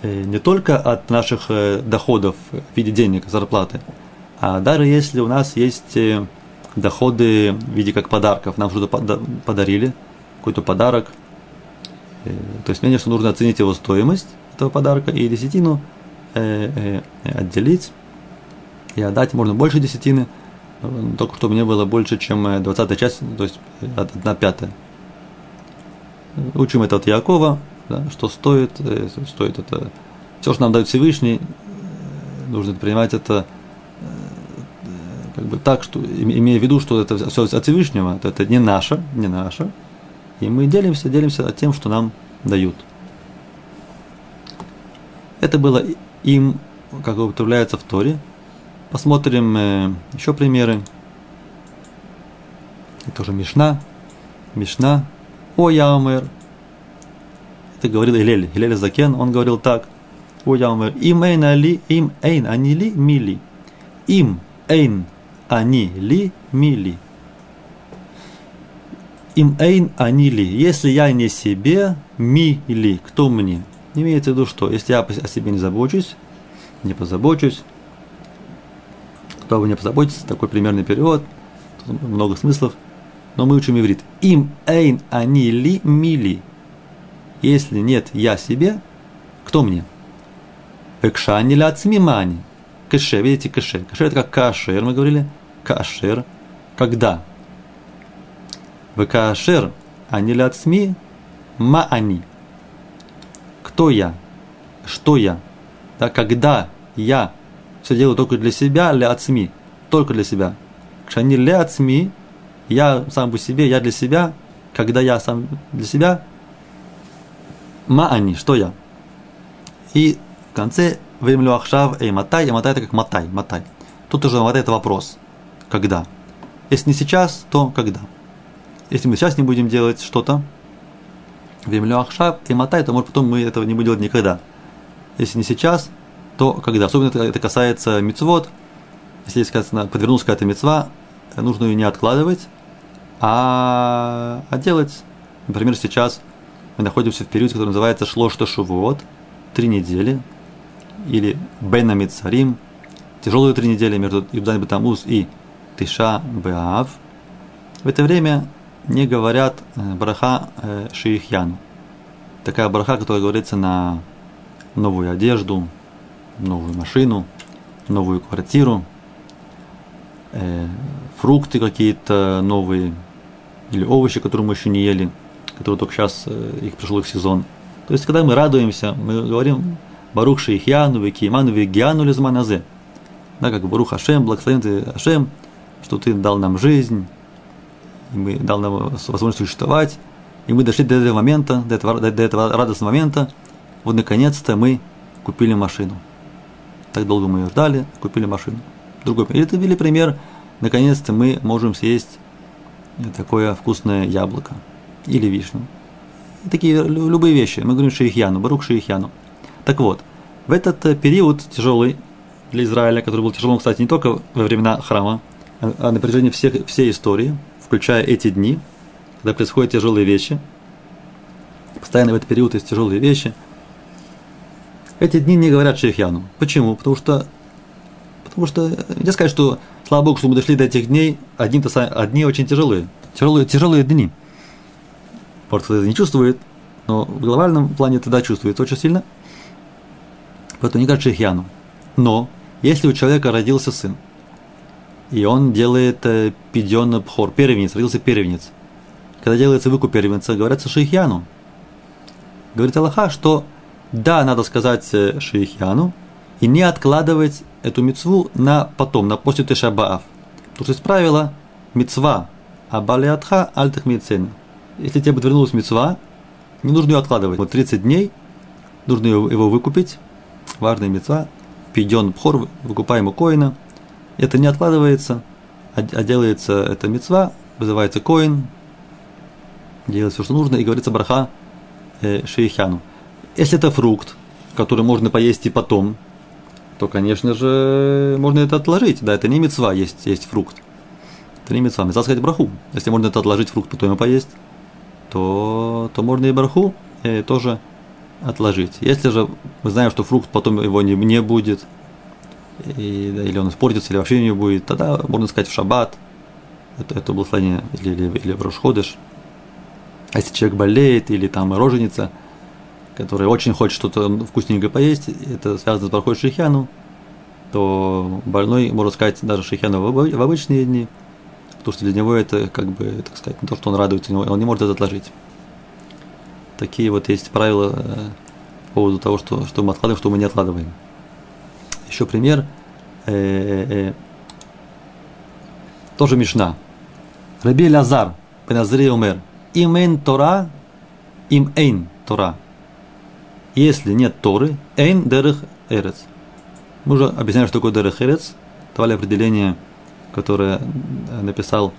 э, не только от наших э, доходов в виде денег, зарплаты, а даже если у нас есть э, доходы в виде как подарков, нам что-то подарили, какой-то подарок, то есть что нужно оценить его стоимость этого подарка и десятину отделить и отдать можно больше десятины – только чтобы не было больше, чем 20 часть, то есть 1 пятая. Учим это от Якова, да, что стоит, э, стоит это, все, что нам дает Всевышний, э, нужно принимать это э, как бы так, что, имея в виду, что это все от Всевышнего, то это не наше, не наше, и мы делимся, делимся тем, что нам дают. Это было им, как употребляется в Торе, Посмотрим э, еще примеры. Это тоже Мишна. Мишна. О Ямер. Это говорил Илель. Илель Закен, он говорил так. О Ямер. Им эйн али, им эйн ани ли, мили. Им эйн ани ли, мили. Им эйн ани ли. Если я не себе, ми ли. Кто мне? Имеется в виду, что если я о себе не забочусь, не позабочусь, кто об не позаботится, такой примерный перевод, Тут много смыслов, но мы учим иврит. Им эйн они ли мили. Если нет я себе, кто мне? Экшани ля ацмимани. Кэше, видите, кэше. Кэше это как кашер, мы говорили. Кашер. Когда? Векашер, они ля ацми, ма они. Кто я? Что я? Да, когда я все делаю только для себя, ля ацми, только для себя. Кшани ля ацми, я сам по себе, я для себя, когда я сам для себя, ма они, что я? И в конце времлю ахшав эй матай, и матай это как матай, матай. Тут уже матай это вопрос. Когда? Если не сейчас, то когда? Если мы сейчас не будем делать что-то, времлю ахшав и матай, то может потом мы этого не будем делать никогда. Если не сейчас, то когда? Особенно это, касается мецвод. Если, сказано, подвернулась какая-то мецва, нужно ее не откладывать, а, а делать. Например, сейчас мы находимся в периоде, который называется Шлошта Шувуот, три недели, или Бена Мицарим, тяжелые три недели между Юдзань Батамуз и Тиша Беав. В это время не говорят э, браха э, Шиихьяну. Такая браха, которая говорится на новую одежду, новую машину, новую квартиру, э, фрукты какие-то новые, или овощи, которые мы еще не ели, которые только сейчас их пришел их сезон. То есть, когда мы радуемся, мы говорим Барух Шейхьяну, Викиману, Вигьяну Лизманазе. Да, как Барух Ашем, благословен ты Ашем, что ты дал нам жизнь, и мы дал нам возможность существовать, и мы дошли до этого момента, до этого, до этого радостного момента, вот наконец-то мы купили машину. Так долго мы ее ждали, купили машину. Другой пример. Это или пример, наконец-то мы можем съесть такое вкусное яблоко или вишню. Такие любые вещи. Мы говорим Шейхьяну, Барух Шейхьяну. Так вот, в этот э, период тяжелый для Израиля, который был тяжелым, кстати, не только во времена храма, а на протяжении всех, всей истории, включая эти дни, когда происходят тяжелые вещи, постоянно в этот период есть тяжелые вещи, эти дни не говорят Шейхьяну. Почему? Потому что, потому что, нельзя сказать, что, слава Богу, что мы дошли до этих дней, одни, -то, одни очень тяжелые, тяжелые, тяжелые дни. Может, кто-то не чувствует, но в глобальном плане тогда чувствуется очень сильно. Поэтому не говорят Шейхьяну. Но, если у человека родился сын, и он делает э, пидьон бхор, первенец, родился первенец. Когда делается выкуп первенца, говорится шейхьяну. Говорит Аллаха, что да, надо сказать э, шейхьяну, и не откладывать эту мецву на потом, на после Тешабаав. Потому что есть правило мецва, а балиатха альтах мецена. Если тебе подвернулась мецва, не нужно ее откладывать. Вот 30 дней нужно его выкупить. Важная мецва. Пиден бхор, выкупаем у коина – это не откладывается, а, а делается это мецва, вызывается коин, делается все, что нужно, и говорится браха э, шейхяну. Если это фрукт, который можно поесть и потом, то, конечно же, можно это отложить. Да, это не мецва, есть, есть фрукт. Это не мецва, мецва сказать браху. Если можно это отложить фрукт, потом и поесть, то, то можно и браху э, тоже отложить. Если же мы знаем, что фрукт потом его не, не будет – и, да, или он испортится, или вообще не будет, тогда можно сказать в шаббат, это, это благословение, или, или, или в Рошходыш. А если человек болеет, или там роженица, которая очень хочет что-то вкусненькое поесть, это связано с Бархой Шихяну, то больной, можно сказать, даже Шихяну в обычные дни, потому что для него это, как бы, так сказать, не то, что он радуется, он не может это отложить. Такие вот есть правила э, по поводу того, что, что мы откладываем, что мы не откладываем. Еще пример. Э, э, э, тоже Мишна. Раби Лазар, Пеназри умер. Им эйн Тора, им эйн Тора. Если нет Торы, эйн дерех эрец. Мы уже объясняли, что такое дерех эрец. Давали определение, которое написал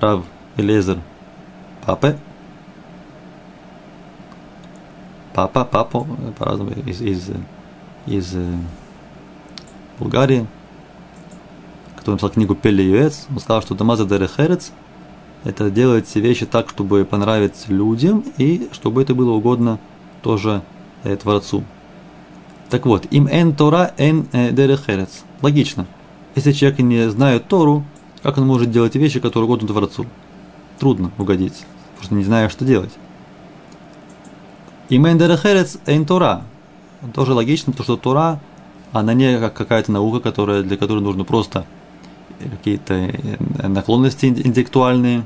Рав Элезер Папе. Папа, папу, по-разному, из, из, из Булгарии, который написал книгу Пелли Юэц, он сказал, что Дамаза Дерехерец – это делать все вещи так, чтобы понравиться людям и чтобы это было угодно тоже э, Творцу. Так вот, им эн Тора эн э, Дерехерец. Логично. Если человек не знает Тору, как он может делать вещи, которые угодно Творцу? Трудно угодить, потому что не знаю, что делать. Имен дерехерец эйн Тора. Тоже логично, потому что Тора, она не как какая-то наука, которая, для которой нужно просто какие-то э, наклонности интеллектуальные.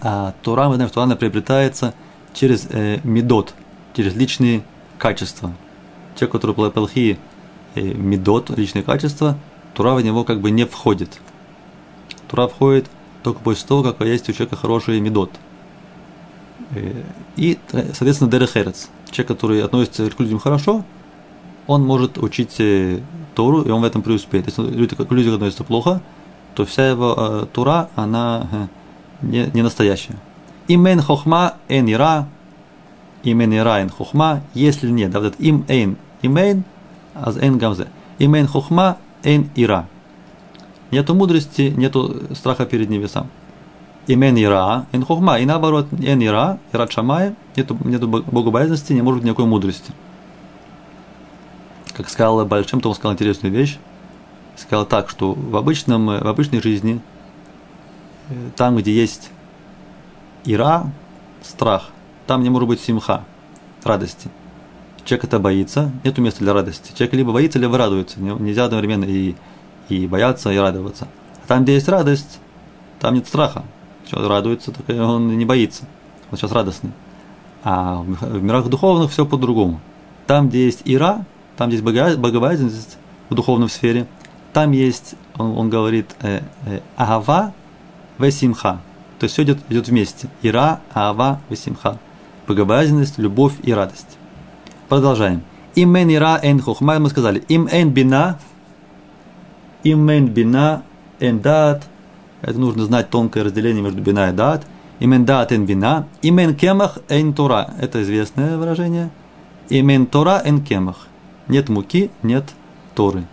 А Тора, мы знаем, что она приобретается через э, медот, через личные качества. Человек, который плохие э, медот, личные качества, Тура в него как бы не входит. Тура входит только после того, как есть у человека хороший медот. Э, и, соответственно, дерехерец. Человек, который относится к людям хорошо, он может учить э, Тору, и он в этом преуспеет. Если люди, к людям относятся плохо, то вся его э, Тура, она э, не, не настоящая. Имен хохма эн ира, имен ира эн хохма, если нет, да, вот это им эйн, имен, аз эн гамзе. Имен хохма эн ира. Нету мудрости, нету страха перед небесам. Имен ира, эн хохма, и наоборот, эн ира, ира шамая, нету, нету богобоязненности, не может быть никакой мудрости. Как сказал Большим, он сказал интересную вещь. Сказал так, что в, обычном, в обычной жизни, э, там, где есть ира, страх, там не может быть симха, радости. Человек это боится, нет места для радости. Человек либо боится, либо радуется. Нельзя одновременно и, и бояться, и радоваться. А там, где есть радость, там нет страха. Человек радуется, так он не боится. Он сейчас радостный. А в мирах духовных все по-другому. Там, где есть ира, там есть богобоязненность в духовной сфере, там есть, он, он говорит, э, э, агава весимха. То есть все идет, идет вместе. Ира, ава, весимха. Богобоязненность, любовь и радость. Продолжаем. Имен ира эн хохма, мы сказали. Им эн бина, имен бина эн дат. Это нужно знать тонкое разделение между бина и дат. Имен дат эн бина. Имен кемах эн тора. Это известное выражение. Имен тора эн кемах. Нет муки, нет торы.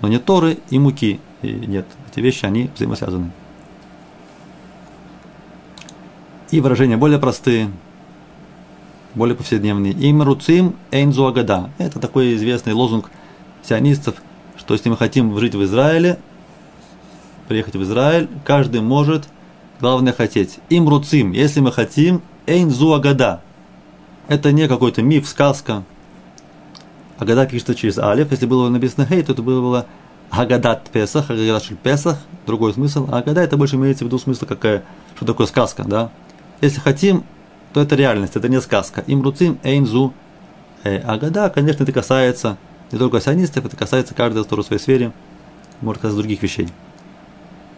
Но нет торы и муки нет. Эти вещи, они взаимосвязаны. И выражения более простые, более повседневные. Им руцим эйнзу агада. Это такой известный лозунг сионистов, что если мы хотим жить в Израиле, приехать в Израиль, каждый может, главное хотеть. Им руцим, если мы хотим, эйнзу агада. Это не какой-то миф, сказка, Агада пишется через алиф. Если было написано хей, то это было, Агадат Песах, Агадат Шель Песах, другой смысл. А Агада это больше имеется в виду смысл, какая, что такое сказка, да. Если хотим, то это реальность, это не сказка. Им руцим эйнзу. Э, агада, конечно, это касается не только сионистов, это касается каждого, в своей сфере, может касаться других вещей.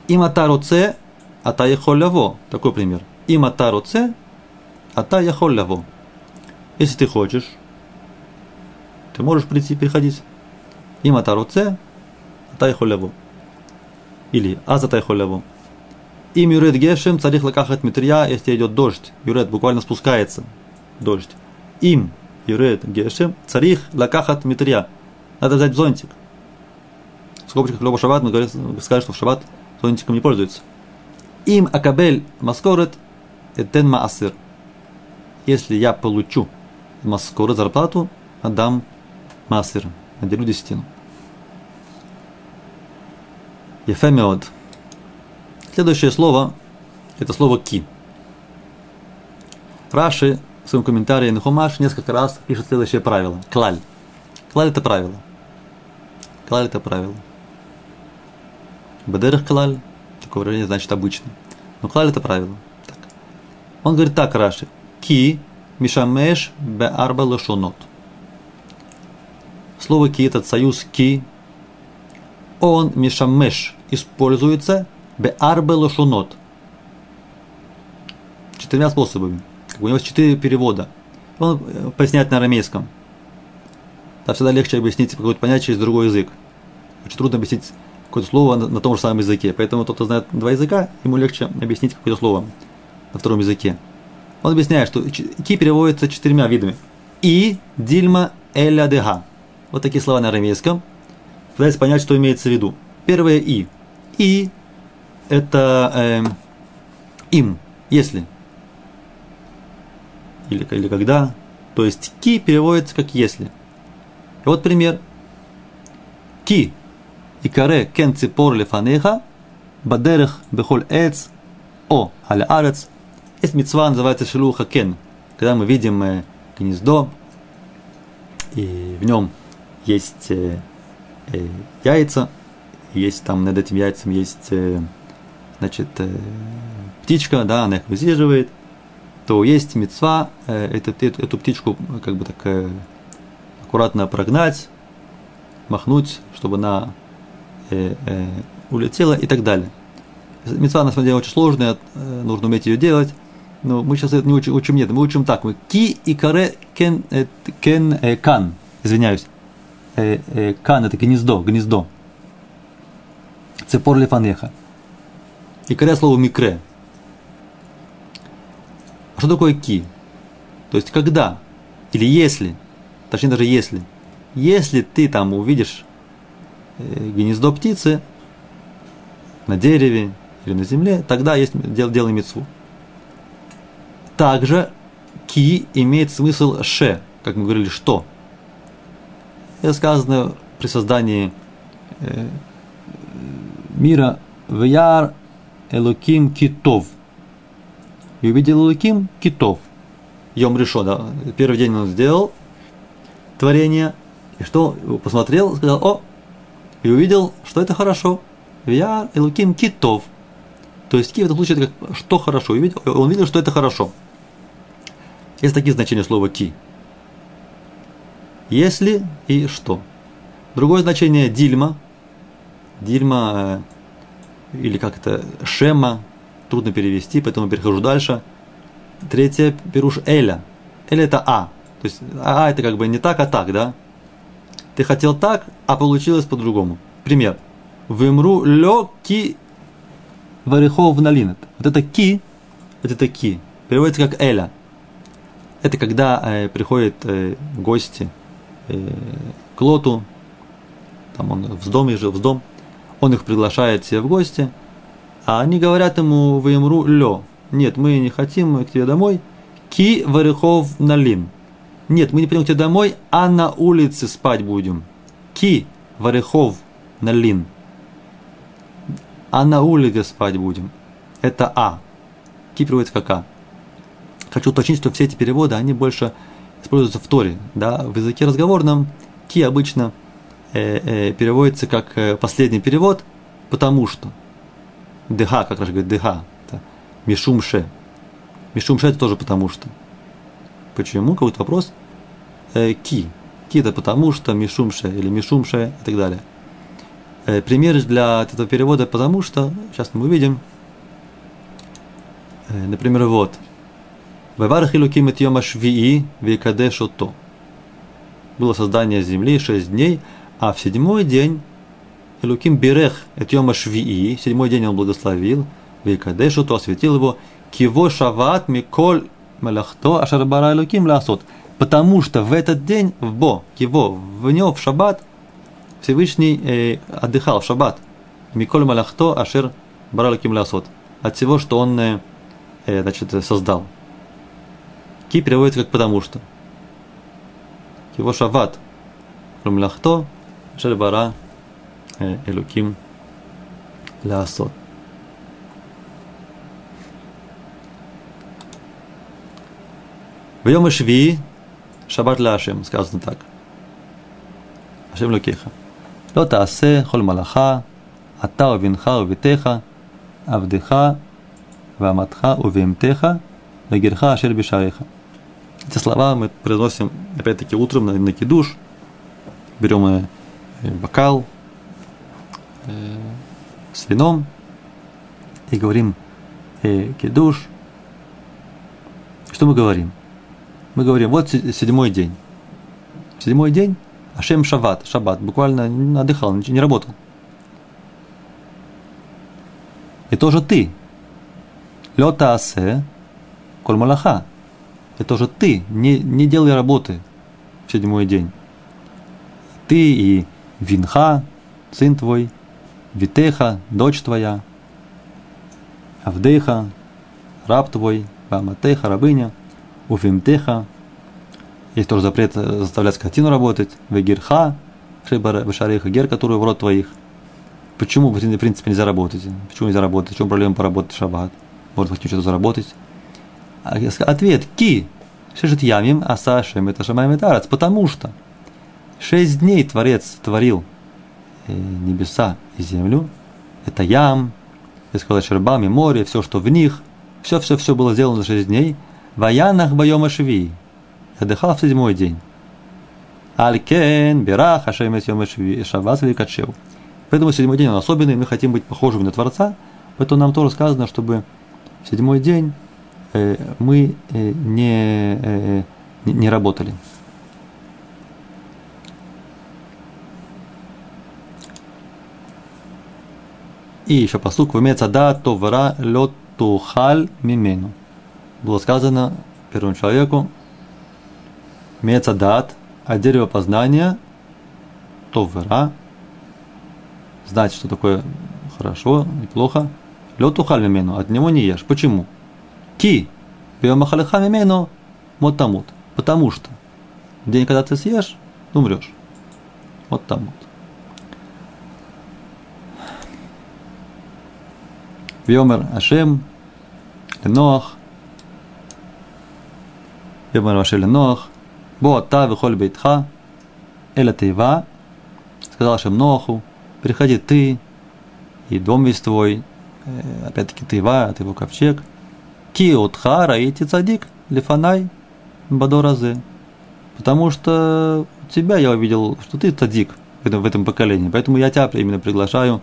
Им атаруце, ата яхолляво. Такой пример. Им атаруце, ата яхолляво. Если ты хочешь, ты можешь прийти приходить. Им атаруце, тайхоляву. Или аза тайхоляву. Им юрет гешем, царих лакахат митрия, если идет дождь. Юрет буквально спускается дождь. Им юрет гешем, царих лакахат митрия. Надо взять зонтик. В скобочках Лева Шаббат мы сказали, что в Шаббат зонтиком не пользуется. Им акабель маскорет этен маасыр. Если я получу маскорет, зарплату, отдам Масер, отделю десятину. Ефемеод. Следующее слово – это слово «ки». Раши в своем комментарии на Хумаш несколько раз пишет следующее правило. Клаль. Клаль – это правило. Клаль – это правило. Бадерах клаль, такое выражение значит обычно. Но клаль – это правило. Так. Он говорит так, Раши. Ки мишамеш бе арба лошонот. Слово ки, этот союз ки, он мишамеш используется бе арбе лошунот. Четырьмя способами. У него есть четыре перевода. Он э, поясняет на арамейском. Да, всегда легче объяснить какое-то понятие через другой язык. Очень трудно объяснить какое-то слово на, на том же самом языке. Поэтому тот, кто знает два языка, ему легче объяснить какое-то слово на втором языке. Он объясняет, что ки переводится четырьмя видами. И, дильма, эля, дега. Вот такие слова на арамейском. Пытаюсь понять, что имеется в виду. Первое «и». «И» – это э, «им», если. Или, или когда. То есть «ки» переводится как «если». И вот пример. «Ки» икаре кен ципор лефанеха, бадерех бехоль эц, о аля арец. Есть мецва, называется шелуха кен. Когда мы видим, э, гнездо, и в нем есть э, э, яйца, есть там над этим яйцем есть, э, значит, э, птичка, да, она их высиживает, то есть мецва э, эту, эту, эту птичку как бы так э, аккуратно прогнать, махнуть, чтобы она э, э, улетела и так далее. Мецва на самом деле очень сложная, э, нужно уметь ее делать. Но мы сейчас это не учим, учим нет, мы учим так. Мы ки и каре кен, э, кен э, кан, извиняюсь. Э, э, кан это гнездо, гнездо. Цепор лефанеха. И каре слово микре. А что такое ки? То есть когда или если, точнее даже если, если ты там увидишь э, гнездо птицы на дереве или на земле, тогда есть дел, делай мецву. Также ки имеет смысл ше, как мы говорили, что. Это сказано при создании э, мира Вяр Элуким Китов. И увидел Элуким Китов. Йом решо, да. Первый день он сделал творение, и что посмотрел, сказал, о, и увидел, что это хорошо. Вяр Элуким Китов. То есть ки в этом случае это как что хорошо. И он видел, что это хорошо. Есть такие значения слова ки. Если и что. Другое значение дильма. Дильма э, или как это шема. Трудно перевести, поэтому перехожу дальше. Третье пируш эля. Эля это а. То есть а это как бы не так, а так, да? Ты хотел так, а получилось по-другому. Пример. Вымру лё ки варихов налинет. Вот это ки, вот это ки, переводится как эля. Это когда э, приходят э, гости к Лоту, там он в доме жил, в дом, он их приглашает себе в гости, а они говорят ему, вы имру лё, нет, мы не хотим мы к тебе домой, ки варихов налин. Нет, мы не пойдем к тебе домой, а на улице спать будем. Ки варихов налин. А на улице спать будем. Это А. Ки переводится как А. Хочу уточнить, что все эти переводы, они больше используются в Торе. Да? В языке разговорном ки обычно э, э, переводится как э, последний перевод, потому что. Деха, как раз говорит, деха. Мишумше. Мишумше это тоже потому что. Почему? Какой-то вопрос. Э, ки. Ки это потому что, мишумше или мишумше и так далее. Э, пример для этого перевода потому что, сейчас мы увидим. Э, например, вот – Ваварах Илуким et Йома Швии Викадеш Ото. Было создание земли шесть дней, а в седьмой день Илуким Берех et Йома Швии, в седьмой день он благословил, Викадеш Ото, осветил его, Киво Шават Миколь Малахто Ашарбара Илуким Ласот. Потому что в этот день, в Бо, Киво, в нем, в Шаббат, Всевышний э, отдыхал в Шаббат. Миколь Малахто Ашер Бара Илуким Ласот. От всего, что он э, значит, создал. Ки переводится как потому что. Его шават. Румляхто, шельбара, э, элуким, лясот. В Йом Шви, шаббат Лашем, сказано так. Ашем Лукеха. לא תעשה כל מלאכה, אתה ובנך וביתך, עבדך ואמתך ובהמתך, לגרך אשר בשעריך. Эти слова мы произносим, опять-таки, утром на, на кидуш. Берем э, бокал э, с вином и говорим э, кидуш. Что мы говорим? Мы говорим, вот седьмой день. Седьмой день, Ашем Шават, Шаббат, буквально отдыхал, ничего не работал. И тоже ты. Лёта асе, коль малаха это уже ты, не, не делай работы в седьмой день. Ты и Винха, сын твой, Витеха, дочь твоя, Авдеха, раб твой, Ваматеха, рабыня, Уфимтеха, есть тоже запрет заставлять скотину работать, Вегирха, Вешареха, Гер, который в рот твоих. Почему, в принципе, нельзя работать? Почему нельзя работать? В чем проблема поработать в шаббат? Может, хотим что-то заработать? Ответ – ки. Шешет ямим аса Ашем это шамай. Потому что шесть дней Творец творил э, небеса и землю. Это ям, я сказал, шербами, море, все, что в них. Все-все-все было сделано за шесть дней. Ваянах боем шви. Отдыхал в седьмой день. Алькен, Бирах, Ашем Йом Шавас Викачев. Поэтому седьмой день он особенный, мы хотим быть похожими на Творца, поэтому нам тоже сказано, чтобы седьмой день мы э, не, э, не работали. И еще послуг в да товара лед тухаль мимену. Было сказано первому человеку, Мецадат, а дерево познания, товара, знать, что такое хорошо и плохо, лед тухаль мимену, от него не ешь. Почему? Ки, биомахалиха мимену, мотамут. Потому что день, когда ты съешь, умрешь. Вот там вот. Вьомер Ашем, Ленох, Вьомер Ашем Ленох, Бо та вихоль бейтха, Эля Тейва, сказал Ашем Ноху, приходи ты, и дом весь твой, опять-таки Тейва, ты его ковчег, Ки отха раити цадик, лифанай, бадоразе. Потому что тебя я увидел, что ты цадик в этом, в этом поколении. Поэтому я тебя именно приглашаю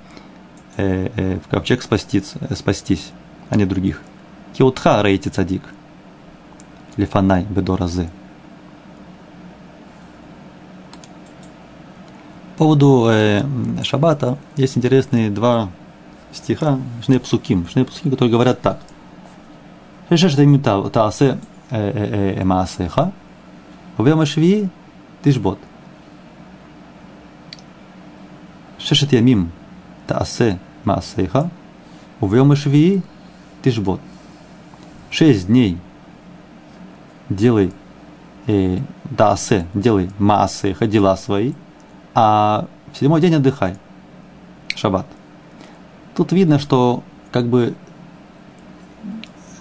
э, э, в ковчег спастись, э, спастись, а не других. Киотха рейти цадик. Лифанай бедоразы. По поводу э, шаббата есть интересные два стиха, шне псуким, шне псуким, которые говорят так. Шешешта таасе маасеха, вема шви тишбот. Шешет ямим таасе маасеха, вема шви тишбот. Шесть дней делай э, даасе, делай маасеха, дела свои, а в седьмой день отдыхай, шаббат. Тут видно, что как бы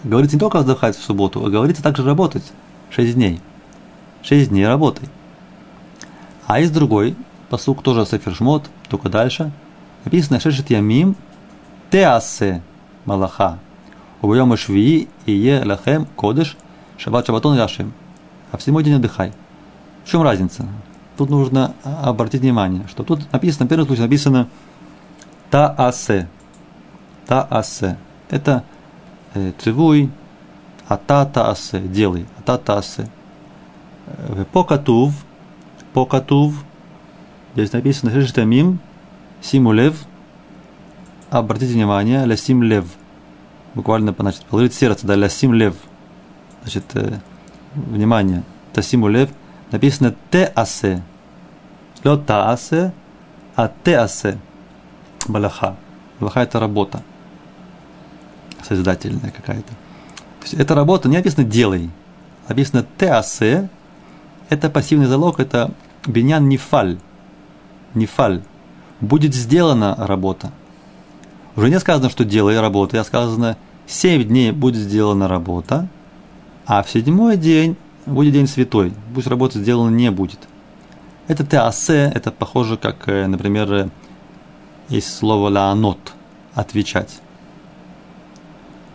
говорится не только отдыхать в субботу, а говорится также работать шесть дней. Шесть дней работай. А из другой, посук тоже Сефершмот, только дальше – написано «Шешет ямим теасе малаха». Убьем швии и е лахем кодыш шаббат шаббатон яшем. А в седьмой день отдыхай. В чем разница? Тут нужно обратить внимание, что тут написано, в первом случае написано таасе. Таасе. Это цивуй, ата таасе, делай, ата таасе. Покатув, покатув, здесь написано шештамим, Симу лев, обратите внимание, ля сим лев. Буквально, значит, положить сердце, да, ля сим лев. Значит, э, внимание, тасиму лев. Написано те асе. Лё та асе, а те асе. Балаха. Балаха это работа. Созидательная какая-то. То есть эта работа не написано делай. Написано те асе. Это пассивный залог, это биньян нефаль. Нефаль будет сделана работа. Уже не сказано, что делай работу, а сказано, семь дней будет сделана работа, а в седьмой день будет день святой, пусть работа сделана не будет. Это теасе, это похоже, как, э, например, э, есть слово лаанот, отвечать.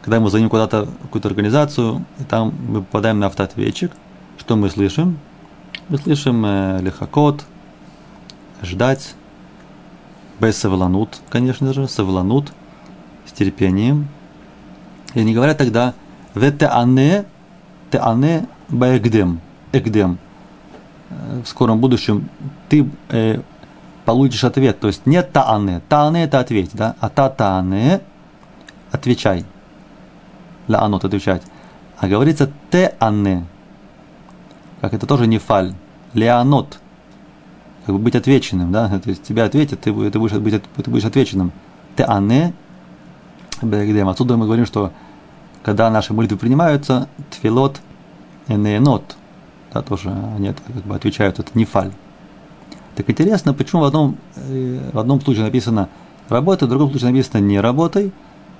Когда мы звоним куда-то, в какую-то организацию, и там мы попадаем на автоответчик, что мы слышим? Мы слышим э, лихакот, ждать, Бесавланут, конечно же, савланут, с терпением. И они говорят тогда ане, ане баэгдем, эгдем. В скором будущем ты э, получишь ответ. То есть не таане. Таане это ответь, да? А та таане отвечай. Ла анот отвечать. А говорится те ане. Как это тоже не фаль. Леонот как бы быть отвеченным, да, то есть тебя ответят, ты, ты, будешь, быть, ты будешь отвеченным. Ты ане, отсюда мы говорим, что когда наши молитвы принимаются, тфилот, энеенот, да, тоже они как бы отвечают, это не фаль. Так интересно, почему в одном, э, в одном случае написано работай, в другом случае написано не работай.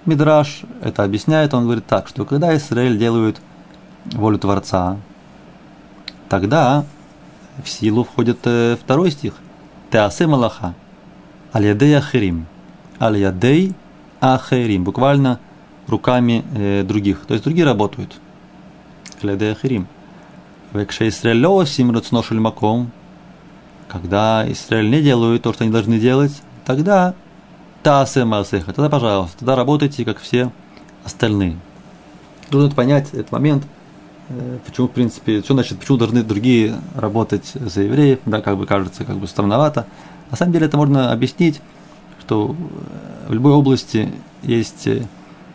Мидраш это объясняет, он говорит так, что когда Израиль делают волю Творца, тогда в силу входит э, второй стих. Теасе малаха. Аль-ядей ахирим. Аль-ядей ахирим. Буквально руками э, других. То есть другие работают. Аль-ядей ахирим. Векше Исраэль лосим маком. Когда Израиль не делают то, что они должны делать, тогда тасе масеха. Тогда, пожалуйста, тогда работайте, как все остальные. Нужно понять этот момент – Э, почему, в принципе, что значит, почему должны другие работать за евреев, да, как бы кажется, как бы странновато. На самом деле это можно объяснить, что в любой области есть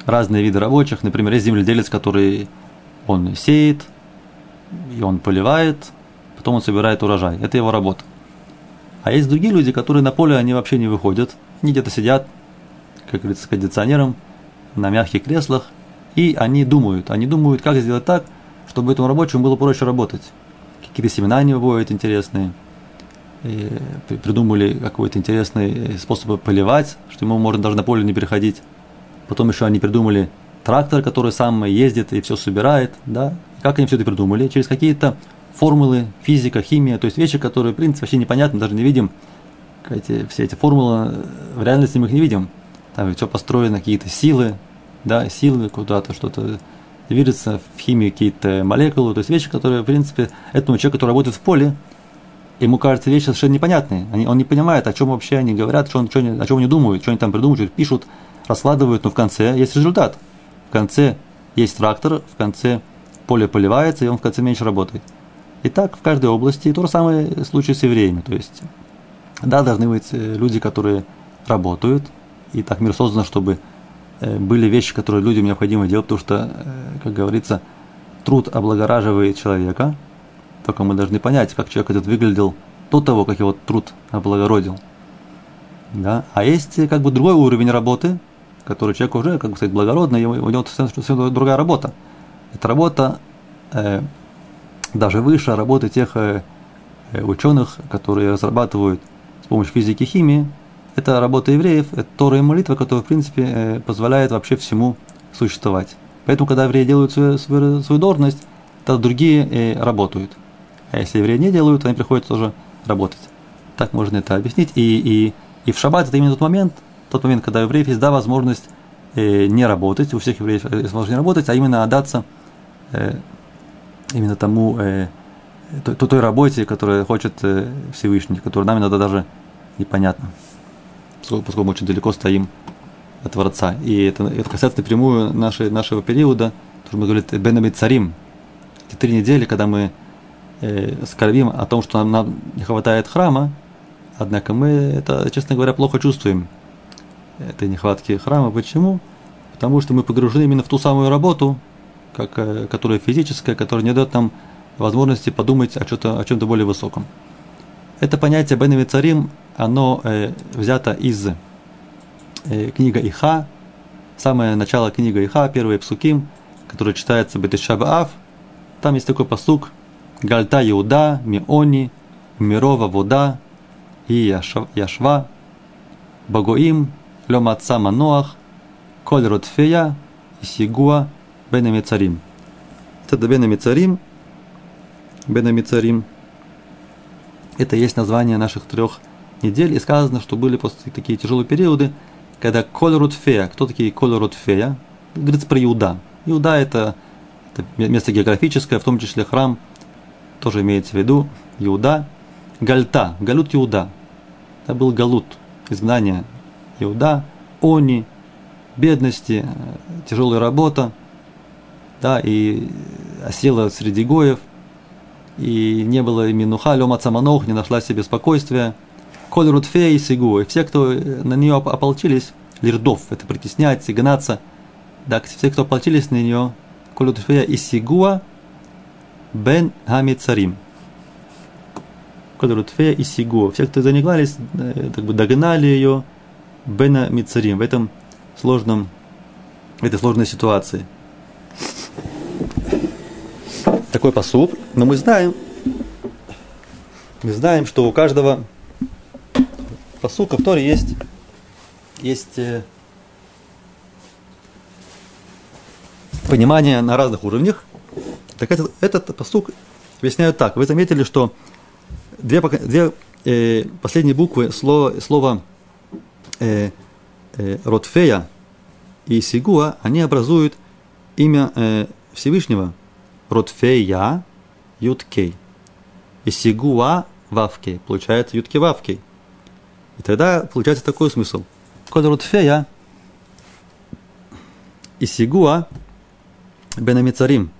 разные виды рабочих. Например, есть земледелец, который он сеет, и он поливает, потом он собирает урожай. Это его работа. А есть другие люди, которые на поле они вообще не выходят. Они где-то сидят, как говорится, с кондиционером, на мягких креслах, и они думают. Они думают, как сделать так, чтобы этому рабочему было проще работать. Какие-то семена они выводят интересные, и придумали какой-то интересный способ поливать, что ему можно даже на поле не переходить. Потом еще они придумали трактор, который сам ездит и все собирает, да. Как они все это придумали? Через какие-то формулы, физика, химия, то есть вещи, которые, в принципе, вообще непонятны, даже не видим. Эти, все эти формулы, в реальности мы их не видим. Там все построено, какие-то силы, да, силы куда-то, что-то движется в химии какие-то молекулы, то есть вещи, которые, в принципе, этому человеку, который работает в поле, ему кажется вещи совершенно непонятные. Они, он не понимает, о чем вообще они говорят, что он, что они, о чем они думают, что они там придумывают, что пишут, раскладывают, но в конце есть результат. В конце есть трактор, в конце поле поливается, и он в конце меньше работает. И так в каждой области. И то же самое случай с евреями. То есть, да, должны быть э, люди, которые работают, и так мир создан, чтобы Э, были вещи, которые людям необходимо делать, потому что, э, как говорится, труд облагораживает человека. Только мы должны понять, как человек этот выглядел до того, как его труд облагородил. Да? А есть как бы другой уровень работы, который человек уже, как бы сказать, благородный, у него совсем другая работа. Это работа э, даже выше работы тех э, ученых, которые разрабатывают с помощью физики и химии это работа евреев, это Тора и молитва, которая, в принципе, э, позволяет вообще всему существовать. Поэтому, когда евреи делают свою, свою, свою должность, то другие э, работают. А если евреи не делают, они приходят тоже работать. Так можно это объяснить. И, и, и в шаббат это именно тот момент, тот момент, когда у евреев есть да, возможность э, не работать, у всех евреев есть возможность не работать, а именно отдаться э, именно тому, э, той, той работе, которую хочет э, Всевышний, которая нам иногда даже непонятна поскольку мы очень далеко стоим от Творца. И это, это касается напрямую нашей, нашего периода, то, мы говорим, Бенами Царим. Эти три недели, когда мы э, скорбим о том, что нам, нам не хватает храма, однако мы это, честно говоря, плохо чувствуем этой нехватки храма. Почему? Потому что мы погружены именно в ту самую работу, как, э, которая физическая, которая не дает нам возможности подумать о, чем-то, о чем-то более высоком. Это понятие Бенами Царим оно э, взято из э, книга Иха, самое начало книга Иха, первые псуким, который читается Бетешабаав. Там есть такой посук Гальта Иуда, Миони, Мирова вода, и Яшва, Багоим, Лема Отца Маноах, Коль Ротфея, Сигуа, Бенами Царим. Это Бенами Царим, Бенами Царим. Это есть название наших трех недель, и сказано, что были после такие тяжелые периоды, когда Коль Рутфея, кто такие Коль Рутфея? Говорится про Иуда. Иуда это, это место географическое, в том числе храм, тоже имеется в виду, Иуда. Гальта, Галут Иуда. Это был Галут, изгнание Иуда, Они, бедности, тяжелая работа, да, и осела среди гоев, и не было минуха, лема цаманох, не нашла себе спокойствия, Коль Рутфея и Сигу. И все, кто на нее ополчились, лирдов, это притеснять, гнаться, да, все, кто ополчились на нее, Коль Рутфея и Сигуа, Бен Хамицарим. Коль Рутфея и Сигуа. Все, кто за ней гнались, как бы догнали ее, Бена Мицарим, в этом сложном, в этой сложной ситуации. Такой посуд, но мы знаем, мы знаем, что у каждого посука Торе есть, есть э, понимание на разных уровнях. Так этот, этот посук объясняют так. Вы заметили, что две, две э, последние буквы слова, слова э, э, Ротфея и Сигуа, они образуют имя э, Всевышнего. Ротфея Юткей. И Сигуа Вавкей. Получается Ютки Вавкей. И тогда получается такой смысл. Код Ротфея и Сигуа Бенамицарим.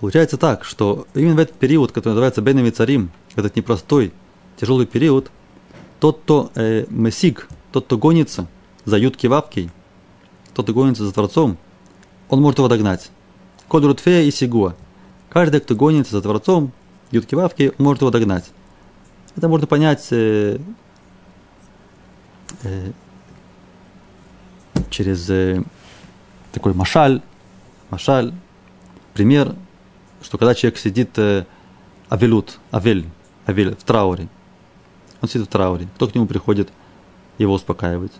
Получается так, что именно в этот период, который называется Бенамицарим, этот непростой, тяжелый период, тот, кто э, месик, тот, кто гонится за ютки вавкой, тот, кто гонится за Творцом, он может его догнать. Код Рутфея и Сигуа. Каждый, кто гонится за Творцом, ютки вавки, он может его догнать. Это можно понять э, э, через э, такой машаль, машаль, пример, что когда человек сидит э, авелут, авель, авель, в трауре, он сидит в трауре, кто к нему приходит его успокаивать?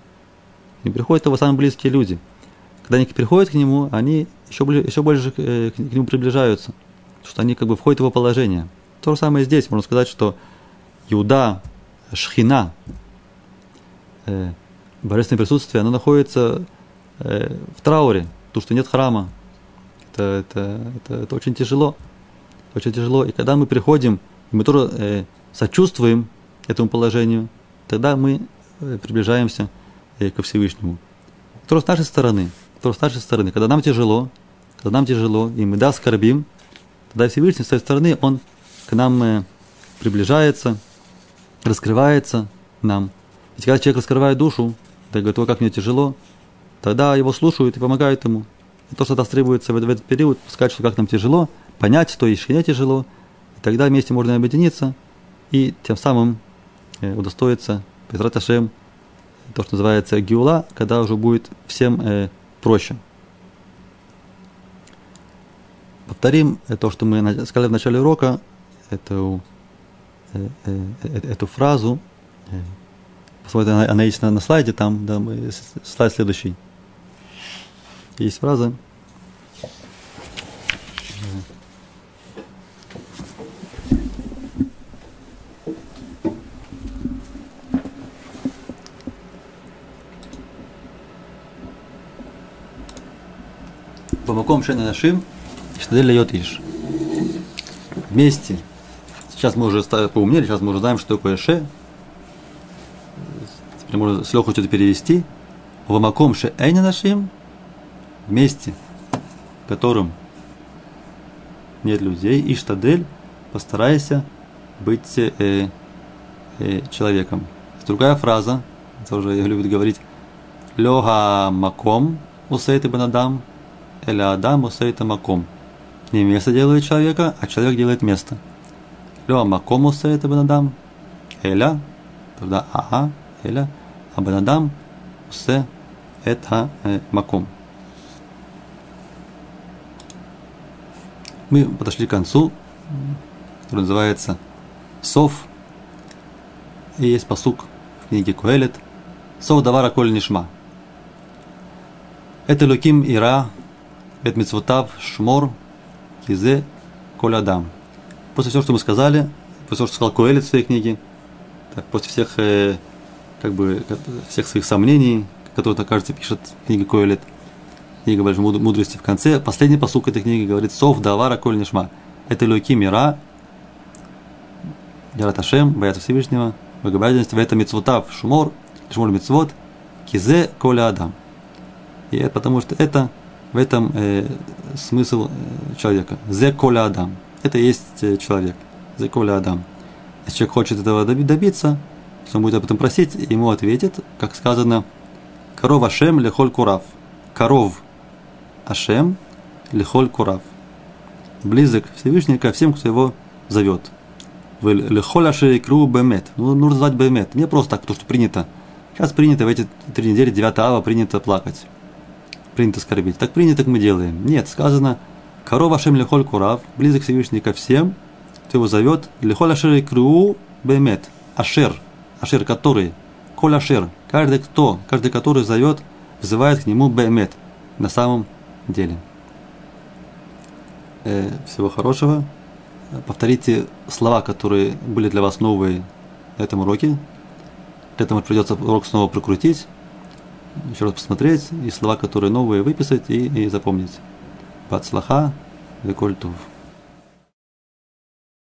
И приходят его самые близкие люди. Когда они приходят к нему, они еще, еще больше э, к нему приближаются, что они как бы входят в его положение. То же самое здесь, можно сказать, что Иуда, Шхина, э, божественное присутствие, оно находится э, в трауре, потому что нет храма. Это, это, это, это очень тяжело. Очень тяжело. И когда мы приходим, мы тоже э, сочувствуем этому положению, тогда мы э, приближаемся э, ко Всевышнему. Тоже с нашей стороны, тоже с нашей стороны, когда нам тяжело, когда нам тяжело, и мы да скорбим, тогда Всевышний с своей стороны, он к нам э, приближается, раскрывается нам. Ведь когда человек раскрывает душу, да говорит, о, как мне тяжело, тогда его слушают и помогают ему. И то, что нас требуется в, этот период, сказать, что как нам тяжело, понять, что и не тяжело, и тогда вместе можно объединиться и тем самым э, удостоиться Петрат Ашем, то, что называется гиула, когда уже будет всем э, проще. Повторим э, то, что мы сказали в начале урока, эту, э, э, эту фразу. Посмотрите, она, она есть на, на слайде, там, да, слайд следующий. Есть фраза. Бамаком Шена Нашим, Штадель Льет Иш. Вместе. Сейчас мы уже поумнели, сейчас мы уже знаем, что такое Ше. Теперь можно с легкостью это перевести. Бамаком Ше Эйна Нашим, месте, в котором нет людей, и штадель, постарайся быть э, э, человеком. Другая фраза, это уже любят говорить, лега маком усейты банадам, эля адам усейта маком. Не место делает человека, а человек делает место. Лега маком усейта банадам, эля, тогда ага, эля, а банадам усе это э, маком. мы подошли к концу, который называется Сов. И есть посук в книге Куэлет. Сов давара коль нишма. Это луким ира, это мецвотав шмор, кизе коль адам. После всего, что мы сказали, после того, что сказал Куэлет в своей книге, так, после всех, э, как бы, всех своих сомнений, которые, так кажется, пишет книга Куэлет – книга Большой мудрости в конце, последний посук этой книги говорит «Сов давара коль нишма». Это Луки мира, Ярат Ашем, боятся Всевышнего, богобоязненность, в этом мицвотав шумор, шумор мицвот, кизе коля адам. И это потому что это, в этом э, смысл э, человека. Зе коля адам. Это есть э, человек. Зе коля адам. Если человек хочет этого добиться, то он будет об этом просить, ему ответит, как сказано, коров Ашем лехоль курав. Коров Ашем лихоль курав. Близок Всевышний ко всем, кто его зовет. Лихоль ашер кру бемет. Ну, нужно звать бемет. Не просто так, потому что принято. Сейчас принято в эти три недели, 9 ава, принято плакать. Принято скорбить. Так принято, так мы делаем. Нет, сказано, корова Ашем лихоль курав, близок Всевышний ко всем, кто его зовет. Лихоль ашер кру бемет. Ашер. Ашер, который. Коль ашер. Каждый кто, каждый, который зовет, вызывает к нему бемет. На самом деле. Э, всего хорошего. повторите слова, которые были для вас новые на этом уроке. Для этого придется урок снова прокрутить, еще раз посмотреть, и слова, которые новые, выписать и, и запомнить. Бацлаха, Викольтув.